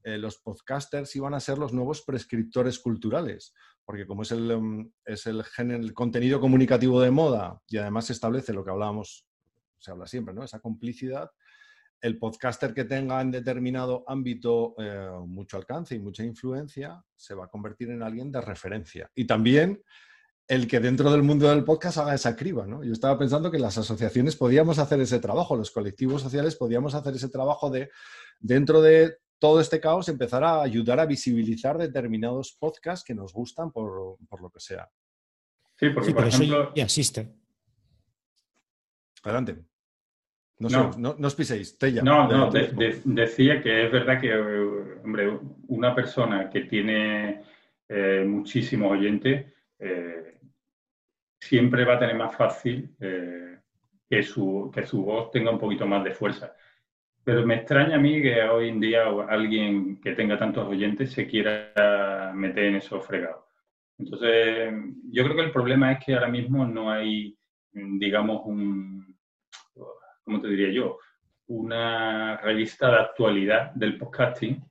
eh, los podcasters iban a ser los nuevos prescriptores culturales, porque como es el, mm, contenido comunicativo de moda y además establece lo que hablábamos se habla siempre, ¿no? Esa complicidad. El podcaster que tenga en determinado ámbito eh, mucho alcance y mucha influencia se va a convertir en alguien de referencia. Y también el que dentro del mundo del podcast haga esa criba, ¿no? Yo estaba pensando que las asociaciones podíamos hacer ese trabajo, los colectivos sociales podíamos hacer ese trabajo de, dentro de todo este caos, empezar a ayudar a visibilizar determinados podcasts que nos gustan por, lo que sea. Sí, porque por ejemplo... ya existe. Adelante. No, no, os piséis, No, no, decía que es verdad que, hombre, una persona que tiene eh, muchísimos oyentes eh, siempre va a tener más fácil eh, que, su, que su voz tenga un poquito más de fuerza. Pero me extraña a mí que hoy en día alguien que tenga tantos oyentes se quiera meter en esos fregados. Entonces, yo creo que el problema es que ahora mismo no hay, digamos, un, ¿cómo te diría yo? Una revista de actualidad del podcasting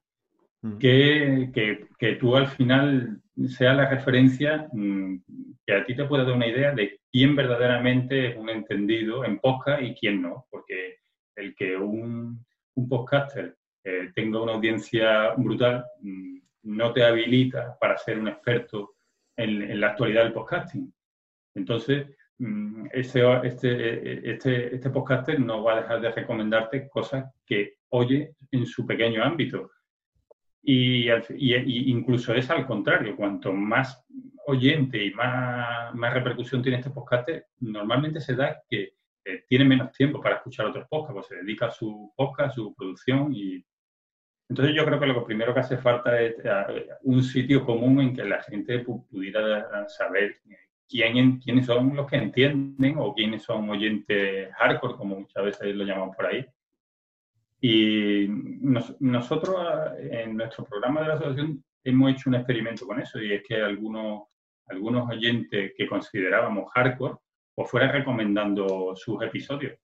mm. que, que, tú al final sea la referencia mm, que a ti te pueda dar una idea de quién verdaderamente es un entendido en podcast y quién no, porque el que un, un podcaster eh, tenga una audiencia brutal mm, no te habilita para ser un experto en, en la actualidad del podcasting. Entonces, Mm, ese, este, este, este podcaster no va a dejar de recomendarte cosas que oye en su pequeño ámbito. Y, incluso es al contrario, cuanto más oyente y más, más repercusión tiene este podcaster, normalmente se da que tiene menos tiempo para escuchar otros podcasts, pues se dedica a su podcast, a su producción y entonces yo creo que lo primero que hace falta es eh, un sitio común en que la gente pudiera saber quién, quiénes son los que entienden o quiénes son oyentes hardcore, como muchas veces lo llamamos por ahí. Y nosotros en nuestro programa de la asociación hemos hecho un experimento con eso y es que algunos, algunos oyentes que considerábamos hardcore pues fueran recomendando sus episodios.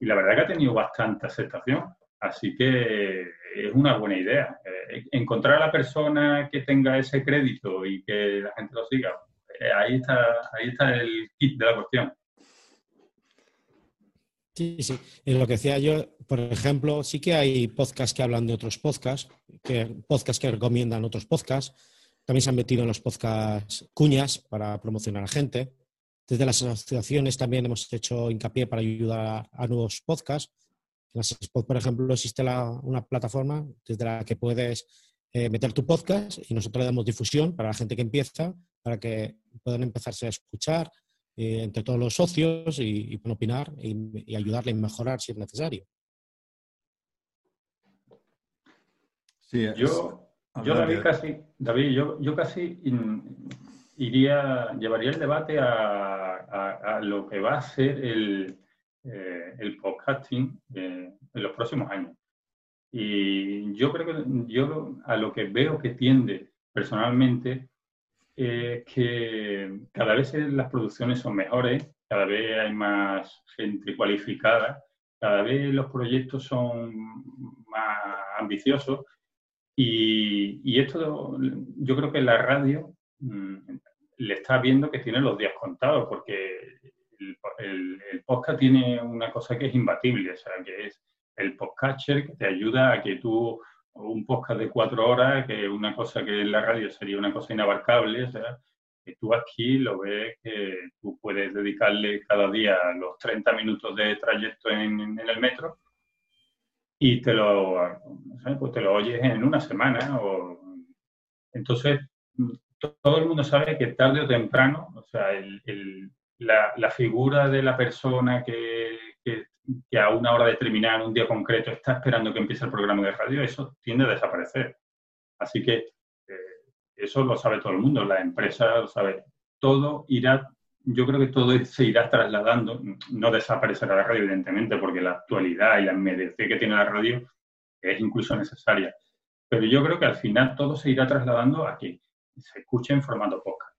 Y la verdad que ha tenido bastante aceptación. Así que es una buena idea. Eh, encontrar a la persona que tenga ese crédito y que la gente lo siga, ahí, está, ahí está el kit de la cuestión. Sí, sí. En lo que decía yo, por ejemplo, sí que hay podcasts que hablan de otros podcasts, que, podcasts que recomiendan otros podcasts. También se han metido en los podcasts cuñas para promocionar a gente. Desde las asociaciones también hemos hecho hincapié para ayudar a nuevos podcasts. En las por ejemplo, existe una plataforma desde la que puedes eh, meter tu podcast y nosotros le damos difusión para la gente que empieza, para que puedan empezarse a escuchar eh, entre todos los socios y, puedan opinar y, ayudarle a mejorar si es necesario. Sí, yo, yo David, casi, David, yo, yo casi iría, llevaría el debate a lo que va a ser el, eh, el podcasting eh, en los próximos años. Y yo creo que yo a lo que veo que tiende personalmente es que cada vez las producciones son mejores, cada vez hay más gente cualificada, cada vez los proyectos son más ambiciosos. Y, y esto yo creo que la radio mm, le está viendo que tiene los días contados porque el, podcast tiene una cosa que es imbatible, o sea, que es el podcatcher que te ayuda a que tú, un podcast de cuatro horas, que una cosa que en la radio sería una cosa inabarcable, o sea, que tú aquí lo ves que tú puedes dedicarle cada día los 30 minutos de trayecto en, el metro y te lo, pues te lo oyes en una semana. O... Entonces, todo el mundo sabe que tarde o temprano, o sea, el, la, figura de la persona que, a una hora determinada, en un día concreto, está esperando que empiece el programa de radio, eso tiende a desaparecer. Así que eh, eso lo sabe todo el mundo, la empresa lo sabe. Todo irá, yo creo que todo se irá trasladando, no desaparecerá la radio, evidentemente, porque la actualidad y la inmediatez que tiene la radio es incluso necesaria. Pero yo creo que al final todo se irá trasladando a que se escuche en formato podcast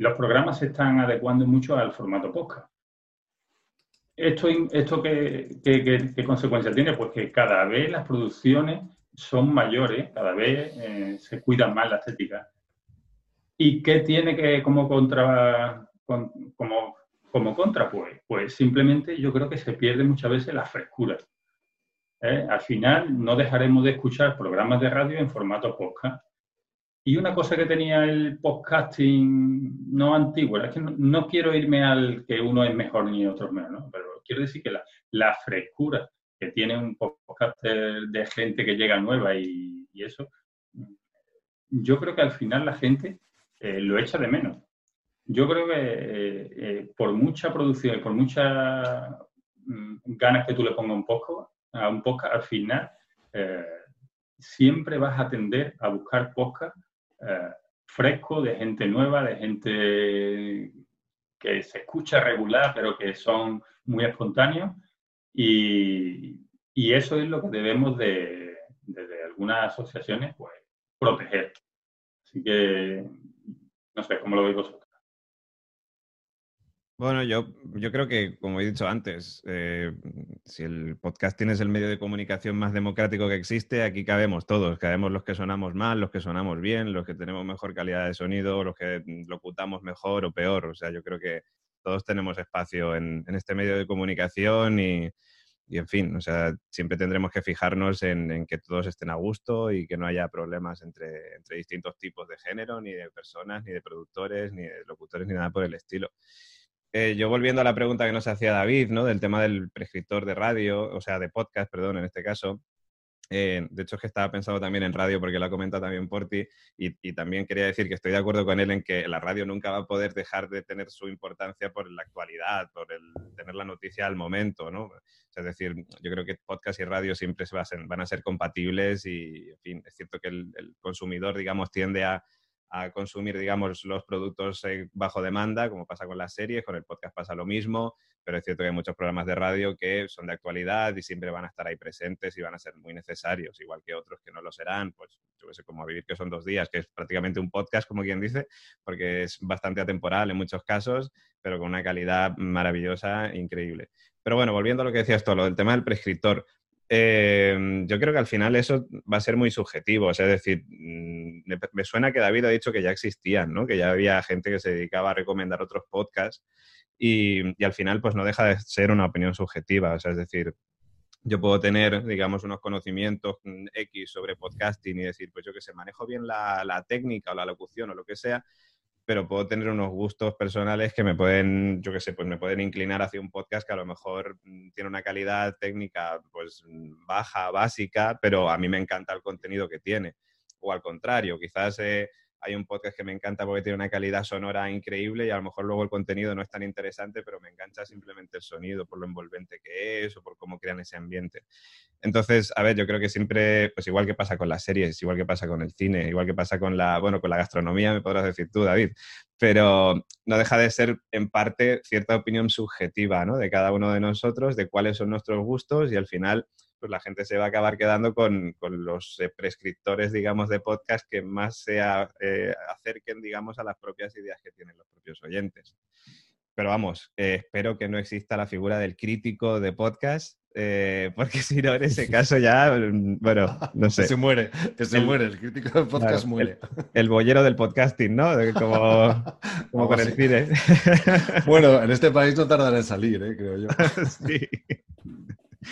los programas se están adecuando mucho al formato podcast. ¿Esto, esto qué, qué, consecuencias tiene? Pues que cada vez las producciones son mayores, cada vez eh, se cuidan más la estética. ¿Y qué tiene que como contra, como, como contra? Pues, pues simplemente yo creo que se pierde muchas veces la frescura. ¿eh? Al final no dejaremos de escuchar programas de radio en formato podcast y una cosa que tenía el podcasting no antiguo, es que no, quiero irme al que uno es mejor ni otro menos, pero quiero decir que la, frescura que tiene un podcaster de gente que llega nueva y, eso, yo creo que al final la gente eh, lo echa de menos. Yo creo que eh, eh, por mucha producción y por muchas mm, ganas que tú le pongas un poco, a un podcast, al final siempre vas a tender a buscar podcast fresco, de gente nueva, de gente que se escucha regular, pero que son muy espontáneos. Y, eso es lo que debemos de, desde algunas asociaciones, pues, proteger. Así que, no sé, ¿cómo lo veis vosotros? Bueno, yo, yo creo que, como he dicho antes, eh, si el podcasting es el medio de comunicación más democrático que existe, aquí cabemos todos, cabemos los que sonamos mal, los que sonamos bien, los que tenemos mejor calidad de sonido, los que locutamos mejor o peor. O sea, yo creo que todos tenemos espacio en, este medio de comunicación y, en fin, o sea, siempre tendremos que fijarnos en, que todos estén a gusto y que no haya problemas entre, entre distintos tipos de género, ni de personas, ni de productores, ni de locutores, ni nada por el estilo. Eh, yo volviendo a la pregunta que nos hacía David, ¿no? Del tema del prescriptor de radio, o sea, de podcast, perdón, en este caso. Eh, de hecho, es que estaba pensado también en radio porque lo ha comentado también por ti y, también quería decir que estoy de acuerdo con él en que la radio nunca va a poder dejar de tener su importancia por la actualidad, por el tener la noticia al momento, ¿no? es decir, yo creo que podcast y radio siempre se van a ser compatibles y, en fin, es cierto que el consumidor, digamos, tiende a, a consumir, digamos, los productos bajo demanda, como pasa con las series, con el podcast pasa lo mismo, pero es cierto que hay muchos programas de radio que son de actualidad y siempre van a estar ahí presentes y van a ser muy necesarios, igual que otros que no lo serán, pues yo sé, como Vivir que son dos días, que es prácticamente un podcast, como quien dice, porque es bastante atemporal en muchos casos, pero con una calidad maravillosa, increíble. Pero bueno, volviendo a lo que decías tú, lo del tema del prescriptor, eh, yo creo que al final eso va a ser muy subjetivo. O sea, es decir, mm, me, suena que David ha dicho que ya existían, ¿no? Que ya había gente que se dedicaba a recomendar otros podcasts y, y al final pues no deja de ser una opinión subjetiva. O sea, es decir, yo puedo tener, digamos, unos conocimientos mm, X sobre podcasting y decir, pues yo que sé, manejo bien la, la, técnica o la locución o lo que sea, pero puedo tener unos gustos personales que me pueden, yo qué sé, pues me pueden inclinar hacia un podcast que a lo mejor mm, tiene una calidad técnica pues baja, básica, pero a mí me encanta el contenido que tiene. O al contrario, quizás eh, hay un podcast que me encanta porque tiene una calidad sonora increíble y a lo mejor luego el contenido no es tan interesante, pero me engancha simplemente el sonido por lo envolvente que es o por cómo crean ese ambiente. Entonces, a ver, yo creo que siempre, pues igual que pasa con las series, igual que pasa con el cine, igual que pasa con la, bueno, con la gastronomía, me podrás decir tú, David, pero no deja de ser en parte cierta opinión subjetiva, ¿no? De cada uno de nosotros, de cuáles son nuestros gustos y al final pues la gente se va a acabar quedando con, los eh, prescriptores, digamos, de podcast que más se eh, acerquen, digamos, a las propias ideas que tienen los propios oyentes. Pero vamos, eh, espero que no exista la figura del crítico de podcast, porque si no, en ese caso ya, mm, bueno, no sé. se muere, que se muere, el crítico de podcast muere. El, bollero del podcasting, ¿no? Como, como con el cine. Bueno, en este país no tardará en salir, creo yo. sí.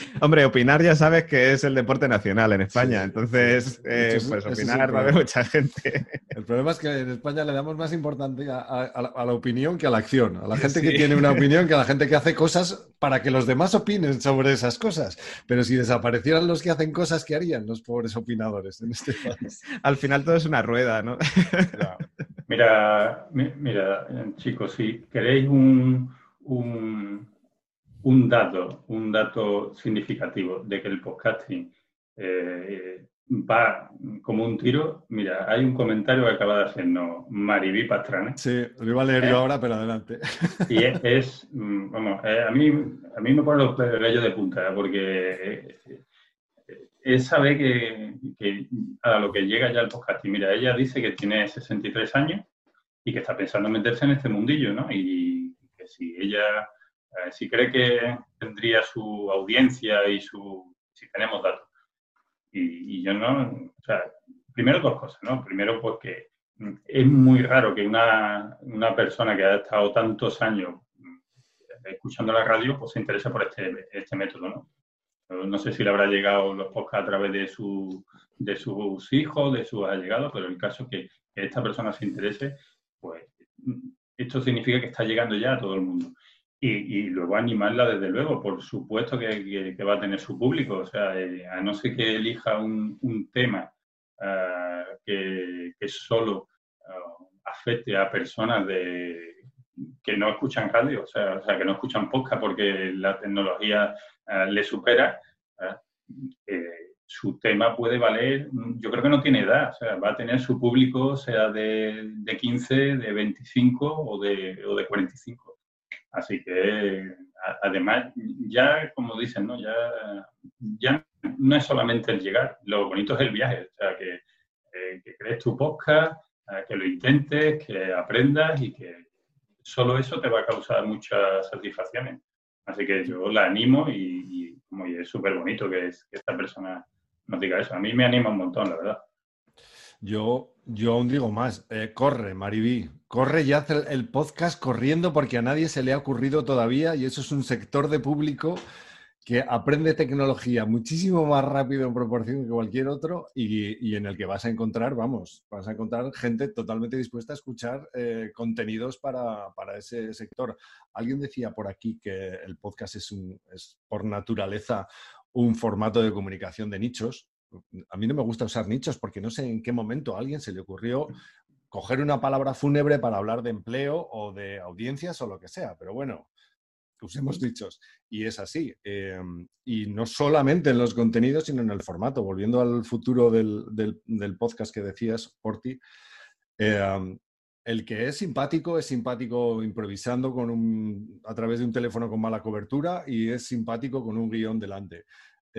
Hombre, opinar ya sabes que es el deporte nacional en España, entonces, eh, pues opinar va a haber mucha gente. El problema es que en España le damos más importancia a, la, opinión que a la acción, a la gente que tiene una opinión que a la gente que hace cosas para que los demás opinen sobre esas cosas. Pero si desaparecieran los que hacen cosas, ¿qué harían los pobres opinadores en este país? Al final todo es una rueda, ¿no? Mira, mira, chicos, si queréis un un dato, un dato significativo de que el podcasting eh, va como un tiro. Mira, hay un comentario que acaba de hacernos Mariví Pastrana. Sí, lo iba a leer yo eh, ahora, pero adelante. Y es, mm, vamos, eh, a, mí, a mí me pone los pelillos de punta, porque él sabe que, que, a lo que llega ya el podcasting. Mira, ella dice que tiene 63 años y que está pensando en meterse en este mundillo, ¿no? Y que si ella eh, si cree que tendría su audiencia y su, si tenemos datos. Y, yo no, o sea, primero dos cosas, ¿no? Primero porque es muy raro que una, una persona que ha estado tantos años escuchando la radio, pues se interese por este, este método, ¿no? No sé si le habrá llegado los podcasts a través de, su, de sus hijos, de sus allegados, pero el caso que, que, esta persona se interese, pues esto significa que está llegando ya a todo el mundo. Y, luego animarla, desde luego, por supuesto que, va a tener su público, o sea, eh, a no ser que elija un, tema ah, que, solo ah, afecte a personas de, que no escuchan radio, o sea, o sea, que no escuchan podcast porque la tecnología ah, le supera, eh, su tema puede valer, yo creo que no tiene edad, o sea, va a tener su público, sea de, de 15, de 25 o de, o de 45. Así que, además, ya, como dicen, ¿no? Ya, ya no es solamente el llegar, lo bonito es el viaje. O sea, que, eh, crees tu podcast, eh, que lo intentes, que aprendas y que solo eso te va a causar muchas satisfacciones. Así que yo la animo y, como es súper bonito que, que esta persona nos diga eso. A mí me anima un montón, la verdad. Yo, yo aún digo más, eh, corre, Mariví, corre y haz el, podcast corriendo porque a nadie se le ha ocurrido todavía y eso es un sector de público que aprende tecnología muchísimo más rápido en proporción que cualquier otro y, en el que vas a encontrar, vamos, vas a encontrar gente totalmente dispuesta a escuchar eh, contenidos para, ese sector. Alguien decía por aquí que el podcast es, un, es por naturaleza un formato de comunicación de nichos a mí no me gusta usar nichos porque no sé en qué momento a alguien se le ocurrió coger una palabra fúnebre para hablar de empleo o de audiencias o lo que sea, pero bueno, usemos nichos. Y es así. Em, y no solamente en los contenidos, sino en el formato. Volviendo al futuro del, podcast que decías, Porti, em, el que es simpático es simpático improvisando con un, a través de un teléfono con mala cobertura y es simpático con un guion delante.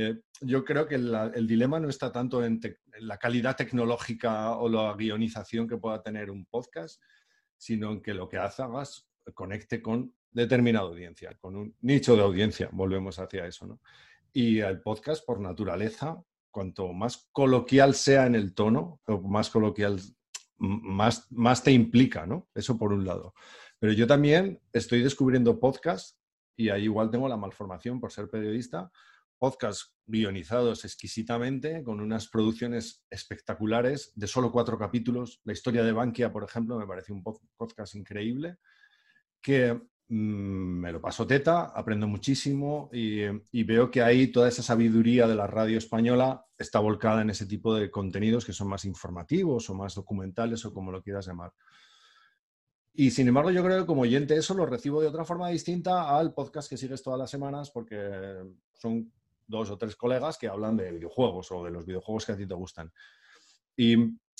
Eh, yo creo que el dilema no está tanto en, la calidad tecnológica o la guionización que pueda tener un podcast, sino en que lo que hagas conecte con determinada audiencia, con un nicho de audiencia, volvemos hacia eso, ¿no? Y el podcast, por naturaleza, cuanto más coloquial sea en el tono, más coloquial, más, más te implica, ¿no? Eso por un lado. Pero yo también estoy descubriendo podcast y ahí igual tengo la malformación por ser periodista, podcasts guionizados exquisitamente, con unas producciones espectaculares de solo cuatro capítulos. La historia de Bankia, por ejemplo, me parece un podcast increíble, que mm, me lo paso teta, aprendo muchísimo y, y, veo que ahí toda esa sabiduría de la radio española está volcada en ese tipo de contenidos que son más informativos o más documentales o como lo quieras llamar. Y sin embargo, yo creo que como oyente eso lo recibo de otra forma distinta al podcast que sigues todas las semanas porque son dos o tres colegas que hablan de videojuegos o de los videojuegos que a ti te gustan. Y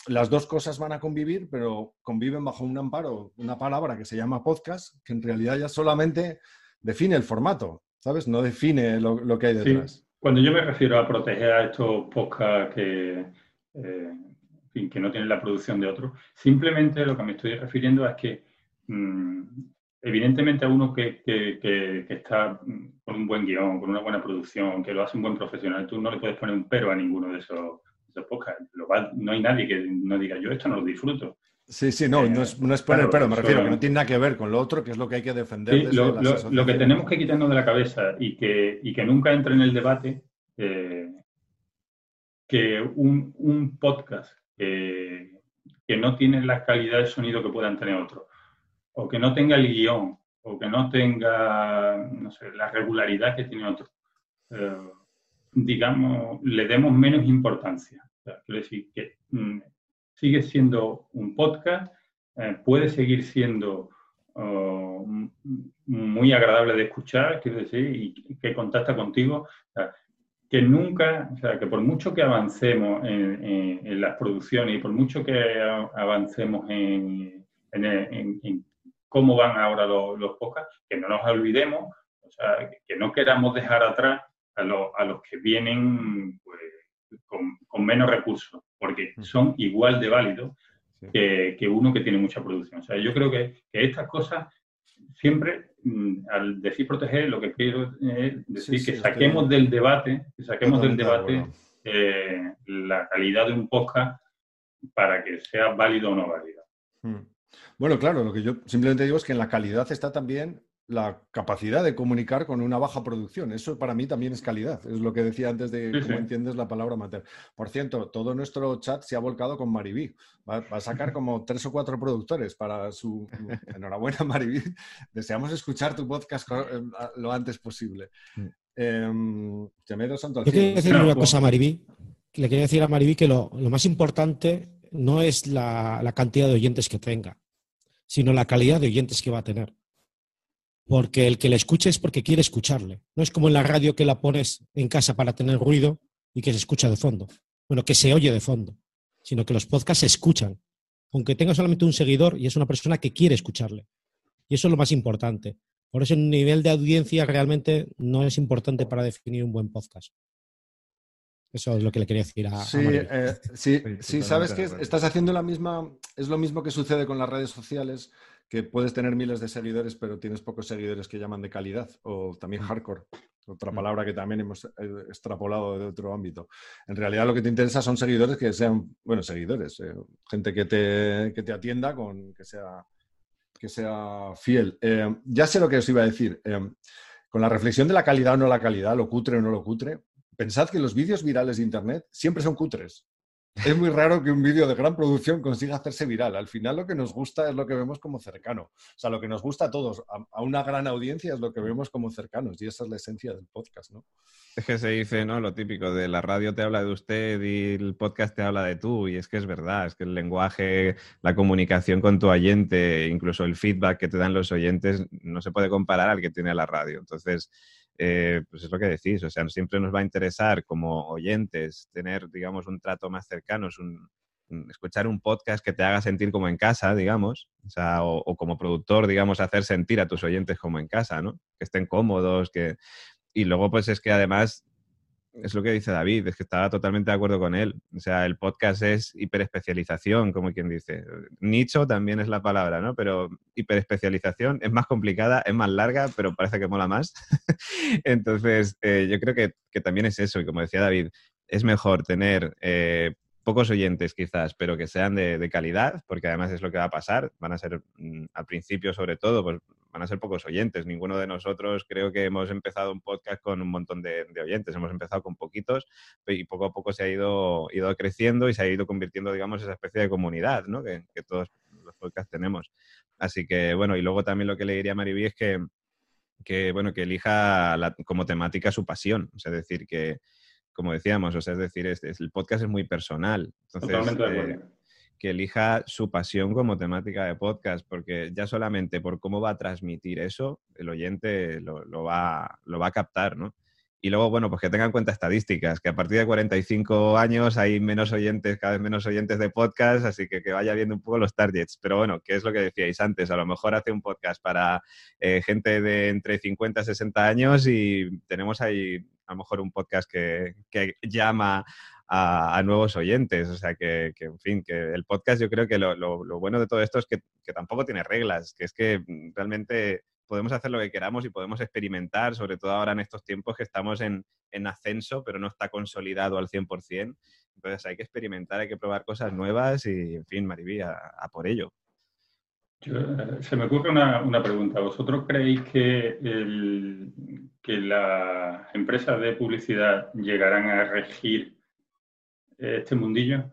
las dos cosas van a convivir, pero conviven bajo un amparo, una palabra que se llama podcast, que en realidad ya solamente define el formato, ¿sabes? No define lo, que hay detrás. Cuando yo me refiero a proteger a estos podcasts que, eh, que no tienen la producción de otros, simplemente lo que me estoy refiriendo es que mm, evidentemente a uno que, está con un buen guion, con una buena producción, que lo hace un buen profesional, tú no le puedes poner un pero a ninguno de esos, podcasts. no hay nadie que no diga, yo esto no lo disfruto. Sí, sí, no, no, es, no es poner pero, me refiero que no tiene nada que ver con lo otro, que es lo que hay que defender. lo, que tenemos que quitarnos de la cabeza y que, y que nunca entre en el debate, eh, que un, un podcast que no tiene la calidad de sonido que puedan tener otros o que no tenga el guion, o que no tenga, no sé, la regularidad que tiene otro, eh, digamos, le demos menos importancia. quiero decir que mm, sigue siendo un podcast, eh, puede seguir siendo oh, muy agradable de escuchar, quiero decir, y que contacta contigo. que nunca, o sea, que por mucho que avancemos en, las producciones y por mucho que avancemos en, en, cómo van ahora los, los podcasts, que no nos olvidemos, o sea, que no queramos dejar atrás a, a los que vienen pues, con, menos recursos, porque son igual de válidos que, que, uno que tiene mucha producción. O sea, yo creo que, que estas cosas siempre, mm, al decir proteger, lo que quiero es decir que saquemos del debate, que saquemos del debate eh, la calidad de un podcast para que sea válido o no válido. Bueno, claro, lo que yo simplemente digo es que en la calidad está también la capacidad de comunicar con una baja producción. Eso para mí también es calidad. Es lo que decía antes de cómo entiendes la palabra mater. Por cierto, todo nuestro chat se ha volcado con Mariví. Va, a sacar como tres o cuatro productores para su... Enhorabuena, Mariví. Deseamos escuchar tu podcast eh, lo antes posible. Eh, Yo quería decir una cosa a Mariví. Le quería decir a Mariví que lo, más importante no es la cantidad de oyentes que tenga sino la calidad de oyentes que va a tener. Porque el que le escuche es porque quiere escucharle. No es como en la radio que la pones en casa para tener ruido y que se escucha de fondo. Bueno, que se oye de fondo, sino que los podcasts se escuchan. Aunque tenga solamente un seguidor y es una persona que quiere escucharle. Y eso es lo más importante. Por eso el nivel de audiencia realmente no es importante para definir un buen podcast. Eso es lo que le quería decir a. Sí, eh, sí, sí, sabes que estás haciendo la misma. Es lo mismo que sucede con las redes sociales, que puedes tener miles de seguidores, pero tienes pocos seguidores que llaman de calidad, o también hardcore, otra palabra que también hemos eh, extrapolado de otro ámbito. En realidad, lo que te interesa son seguidores que sean, bueno, seguidores, eh, gente que te, que te atienda, con que sea, que sea fiel. ya sé lo que os iba a decir. con la reflexión de la calidad o no la calidad, lo cutre o no lo cutre, pensad que los vídeos virales de Internet siempre son cutres. Es muy raro que un vídeo de gran producción consiga hacerse viral. Al final lo que nos gusta es lo que vemos como cercano. O sea, lo que nos gusta a todos, a, una gran audiencia es lo que vemos como cercanos. Y esa es la esencia del podcast, ¿no? Es que se dice, ¿no? Lo típico de la radio te habla de usted y el podcast te habla de tú. Y es que es verdad, es que el lenguaje, la comunicación con tu oyente, incluso el feedback que te dan los oyentes, no se puede comparar al que tiene la radio. Entonces, eh, pues es lo que decís, o sea, siempre nos va a interesar como oyentes tener, digamos, un trato más cercano, escuchar un podcast que te haga sentir como en casa, digamos, o, o, como productor, digamos, hacer sentir a tus oyentes como en casa, ¿no? Que estén cómodos, que... Y luego, pues es que además es lo que dice David, es que estaba totalmente de acuerdo con él. O sea, el podcast es hiperespecialización, como quien dice. Nicho también es la palabra, ¿no? Pero hiperespecialización es más complicada, es más larga, pero parece que mola más. Entonces, eh, yo creo que, que, también es eso. Y como decía David, es mejor tener eh, pocos oyentes quizás, pero que sean de, calidad, porque además es lo que va a pasar. Van a ser, mm, al principio sobre todo, pues van a ser pocos oyentes. Ninguno de nosotros creo que hemos empezado un podcast con un montón de, oyentes. Hemos empezado con poquitos y poco a poco se ha ido, ido creciendo y se ha ido convirtiendo, digamos, esa especie de comunidad ¿no? que, todos los podcasts tenemos. Así que, bueno, y luego también lo que le diría a Mariví es que, que, bueno, que elija como temática su pasión. es decir, que, como decíamos, o sea, es decir, el podcast es muy personal. Entonces, eh, que elija su pasión como temática de podcast, porque ya solamente por cómo va a transmitir eso, el oyente lo, va, lo va a captar, ¿no? Y luego, bueno, pues que tenga en cuenta estadísticas, que a partir de 45 años hay menos oyentes, cada vez menos oyentes de podcast, así que que vaya viendo un poco los targets. Pero bueno, ¿qué es lo que decíais antes? A lo mejor hace un podcast para eh, gente de entre 50 y 60 años y tenemos ahí a lo mejor un podcast que, llama a, nuevos oyentes. O sea, que, en fin, que el podcast yo creo que lo, bueno de todo esto es que, tampoco tiene reglas, que es que realmente podemos hacer lo que queramos y podemos experimentar, sobre todo ahora en estos tiempos que estamos en, ascenso, pero no está consolidado al 100%. Entonces hay que experimentar, hay que probar cosas nuevas y, en fin, Mariví, a por ello. Eh, se me ocurre una, pregunta. ¿Vosotros creéis que, que las empresas de publicidad llegarán a regir este mundillo?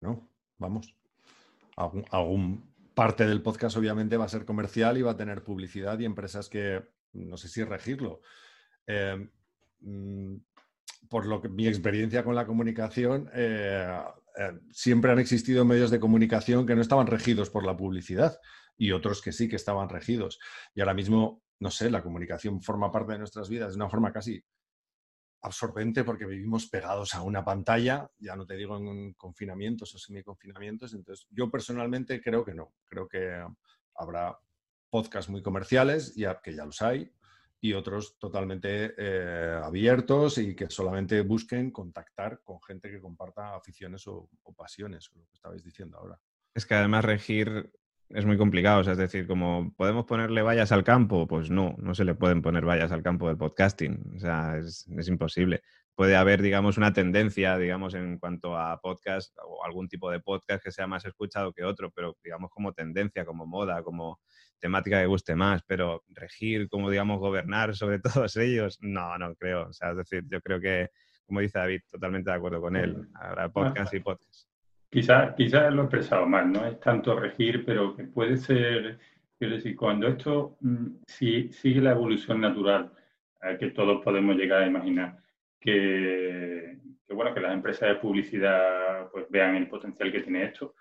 No, vamos. Algún, parte del podcast obviamente va a ser comercial y va a tener publicidad y empresas que no sé si regirlo. Eh, mm, por lo que mi experiencia con la comunicación, eh, eh, siempre han existido medios de comunicación que no estaban regidos por la publicidad y otros que sí que estaban regidos. Y ahora mismo, no sé, la comunicación forma parte de nuestras vidas de una forma casi absorbente porque vivimos pegados a una pantalla, ya no te digo en confinamientos o semi-confinamientos. Entonces, yo personalmente creo que no. Creo que habrá podcasts muy comerciales, ya, que ya los hay, y otros totalmente eh, abiertos y que solamente busquen contactar con gente que comparta aficiones o, pasiones, lo que estabais diciendo ahora. Es que además regir es muy complicado, es decir, como podemos ponerle vallas al campo, pues no, no se le pueden poner vallas al campo del podcasting, o sea, es, es imposible. Puede haber, digamos, una tendencia, digamos, en cuanto a podcast o algún tipo de podcast que sea más escuchado que otro, pero digamos como tendencia, como moda, como temática que guste más, pero regir, como digamos, gobernar sobre todos ellos, no, no creo. O sea, es decir, yo creo que, como dice David, totalmente de acuerdo con él. Habrá podcast y podcast. Quizás quizá lo he expresado mal, no es tanto regir, pero que puede ser, quiero decir, cuando esto mm, si, sigue la evolución natural que todos podemos llegar a imaginar, que, que, bueno, que las empresas de publicidad pues vean el potencial que tiene esto,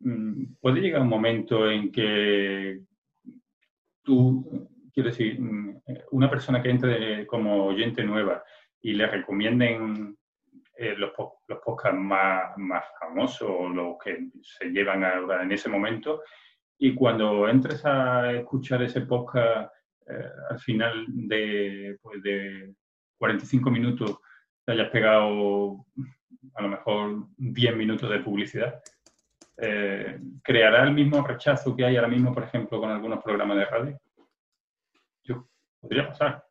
mm, puede llegar un momento en que tú, quiero decir, mm, una persona que entre como oyente nueva y le recomienden eh, los, los podcasts más, más famosos los que se llevan ahora en ese momento, y cuando entres a escuchar ese podcast eh, al final de, pues de 45 minutos, te hayas pegado a lo mejor 10 minutos de publicidad, eh, ¿creará el mismo rechazo que hay ahora mismo, por ejemplo, con algunos programas de radio? Yo, podría pasar.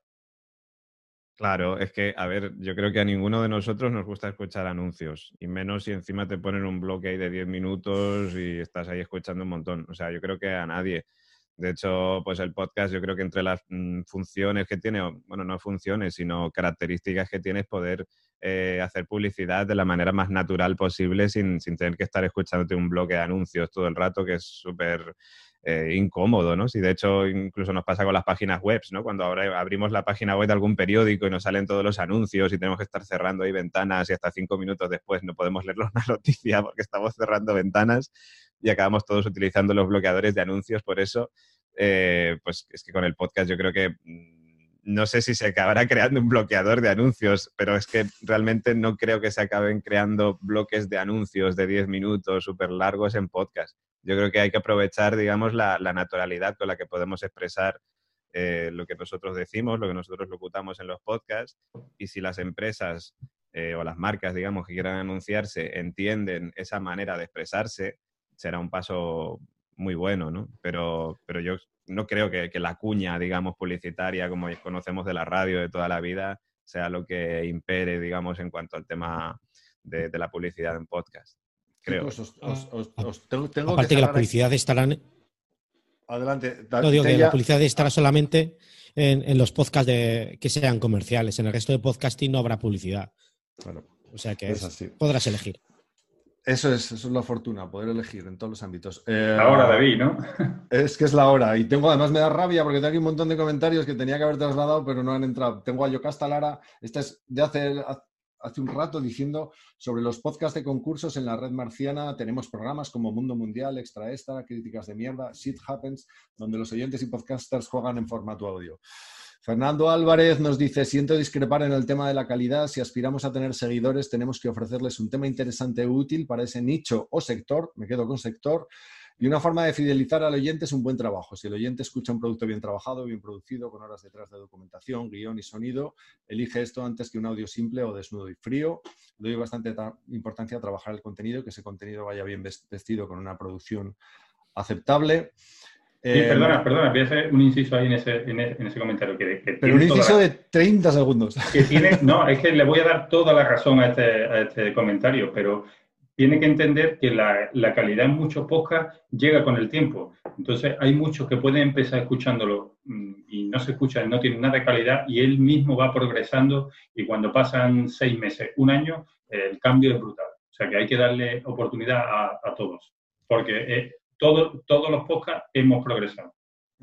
Claro, es que, a ver, yo creo que a ninguno de nosotros nos gusta escuchar anuncios, y menos si encima te ponen un bloque ahí de 10 minutos y estás ahí escuchando un montón. O sea, yo creo que a nadie. De hecho, pues el podcast, yo creo que entre las mm, funciones que tiene, bueno, no funciones, sino características que tiene es poder eh, hacer publicidad de la manera más natural posible sin, sin, tener que estar escuchándote un bloque de anuncios todo el rato, que es súper eh, incómodo, ¿no? Si de hecho incluso nos pasa con las páginas web, ¿no? Cuando ahora abrimos la página web de algún periódico y nos salen todos los anuncios y tenemos que estar cerrando ahí ventanas y hasta cinco minutos después no podemos leer una noticia porque estamos cerrando ventanas y acabamos todos utilizando los bloqueadores de anuncios por eso. Eh, pues es que con el podcast yo creo que mm, no sé si se acabará creando un bloqueador de anuncios, pero es que realmente no creo que se acaben creando bloques de anuncios de 10 minutos súper largos en podcast. Yo creo que hay que aprovechar, digamos, la, naturalidad con la que podemos expresar eh, lo que nosotros decimos, lo que nosotros locutamos en los podcasts, y si las empresas eh, o las marcas, digamos, que quieran anunciarse entienden esa manera de expresarse, será un paso muy bueno, ¿no? Pero, pero yo no creo que, la cuña, digamos, publicitaria, como conocemos de la radio de toda la vida, sea lo que impere, digamos, en cuanto al tema de, la publicidad en podcast. Creo. Pues Aparte que, la publicidad estará... Adelante. No digo que la publicidad estará solamente en, los podcasts de, que sean comerciales. En el resto de podcasting no habrá publicidad. o sea que podrás elegir. Eso es, eso es la fortuna, poder elegir en todos los ámbitos. Eh, Ahora, David, ¿no? Es que es la hora. Y tengo, además me da rabia porque tengo aquí un montón de comentarios que tenía que haber trasladado, pero no han entrado. Tengo a Yocasta Lara, esta es de hace, hace un rato diciendo sobre los podcasts de concursos en la red marciana. Tenemos programas como Mundo Mundial, Extra Extra, Críticas de Mierda, Shit Happens, donde los oyentes y podcasters juegan en formato audio. Fernando Álvarez nos dice, siento discrepar en el tema de la calidad. Si aspiramos a tener seguidores, tenemos que ofrecerles un tema interesante e útil para ese nicho o sector, me quedo con sector, y una forma de fidelizar al oyente es un buen trabajo. Si el oyente escucha un producto bien trabajado, bien producido, con horas detrás de documentación, guion y sonido, elige esto antes que un audio simple o desnudo y frío. Le doy bastante importancia a trabajar el contenido, que ese contenido vaya bien vestido con una producción aceptable. Eh, perdona, perdona, voy a hacer un inciso ahí en ese, en e, ese comentario. Que, pero un inciso de 30 segundos. Que tiene, no, es que le voy a dar toda la razón a este, a este comentario, pero tiene que entender que la, la, calidad en muchos podcasts llega con el tiempo. Entonces, hay muchos que pueden empezar escuchándolo mm, y no se escuchan, no tienen nada de calidad y él mismo va progresando y cuando pasan seis meses, un año, el cambio es brutal. O sea que hay que darle oportunidad a, a todos. Porque todos los podcasts hemos progresado.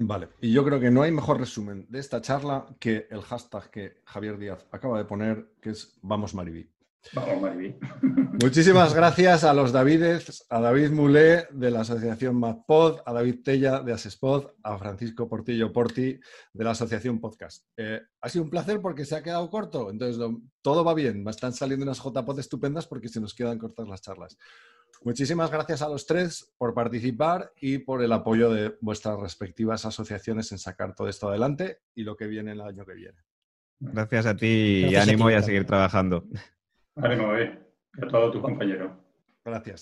Vale, y yo creo que no hay mejor resumen de esta charla que el hashtag que Javier Díaz acaba de poner, que es Vamos Maribí. Vamos Maribí. Muchísimas gracias a los Davides, a David Mulé de la Asociación MadPod, a David Tella de Asespod, a Francisco Portillo Porti de la Asociación Podcast. Eh, ha sido un placer porque se ha quedado corto, entonces todo va bien, están saliendo unas JPod estupendas porque se nos quedan cortas las charlas. Muchísimas gracias a los tres por participar y por el apoyo de vuestras respectivas asociaciones en sacar todo esto adelante y lo que viene el año que viene. Gracias a ti y ánimo y a seguir trabajando. Ánimo, eh. a todos tus compañeros. Gracias.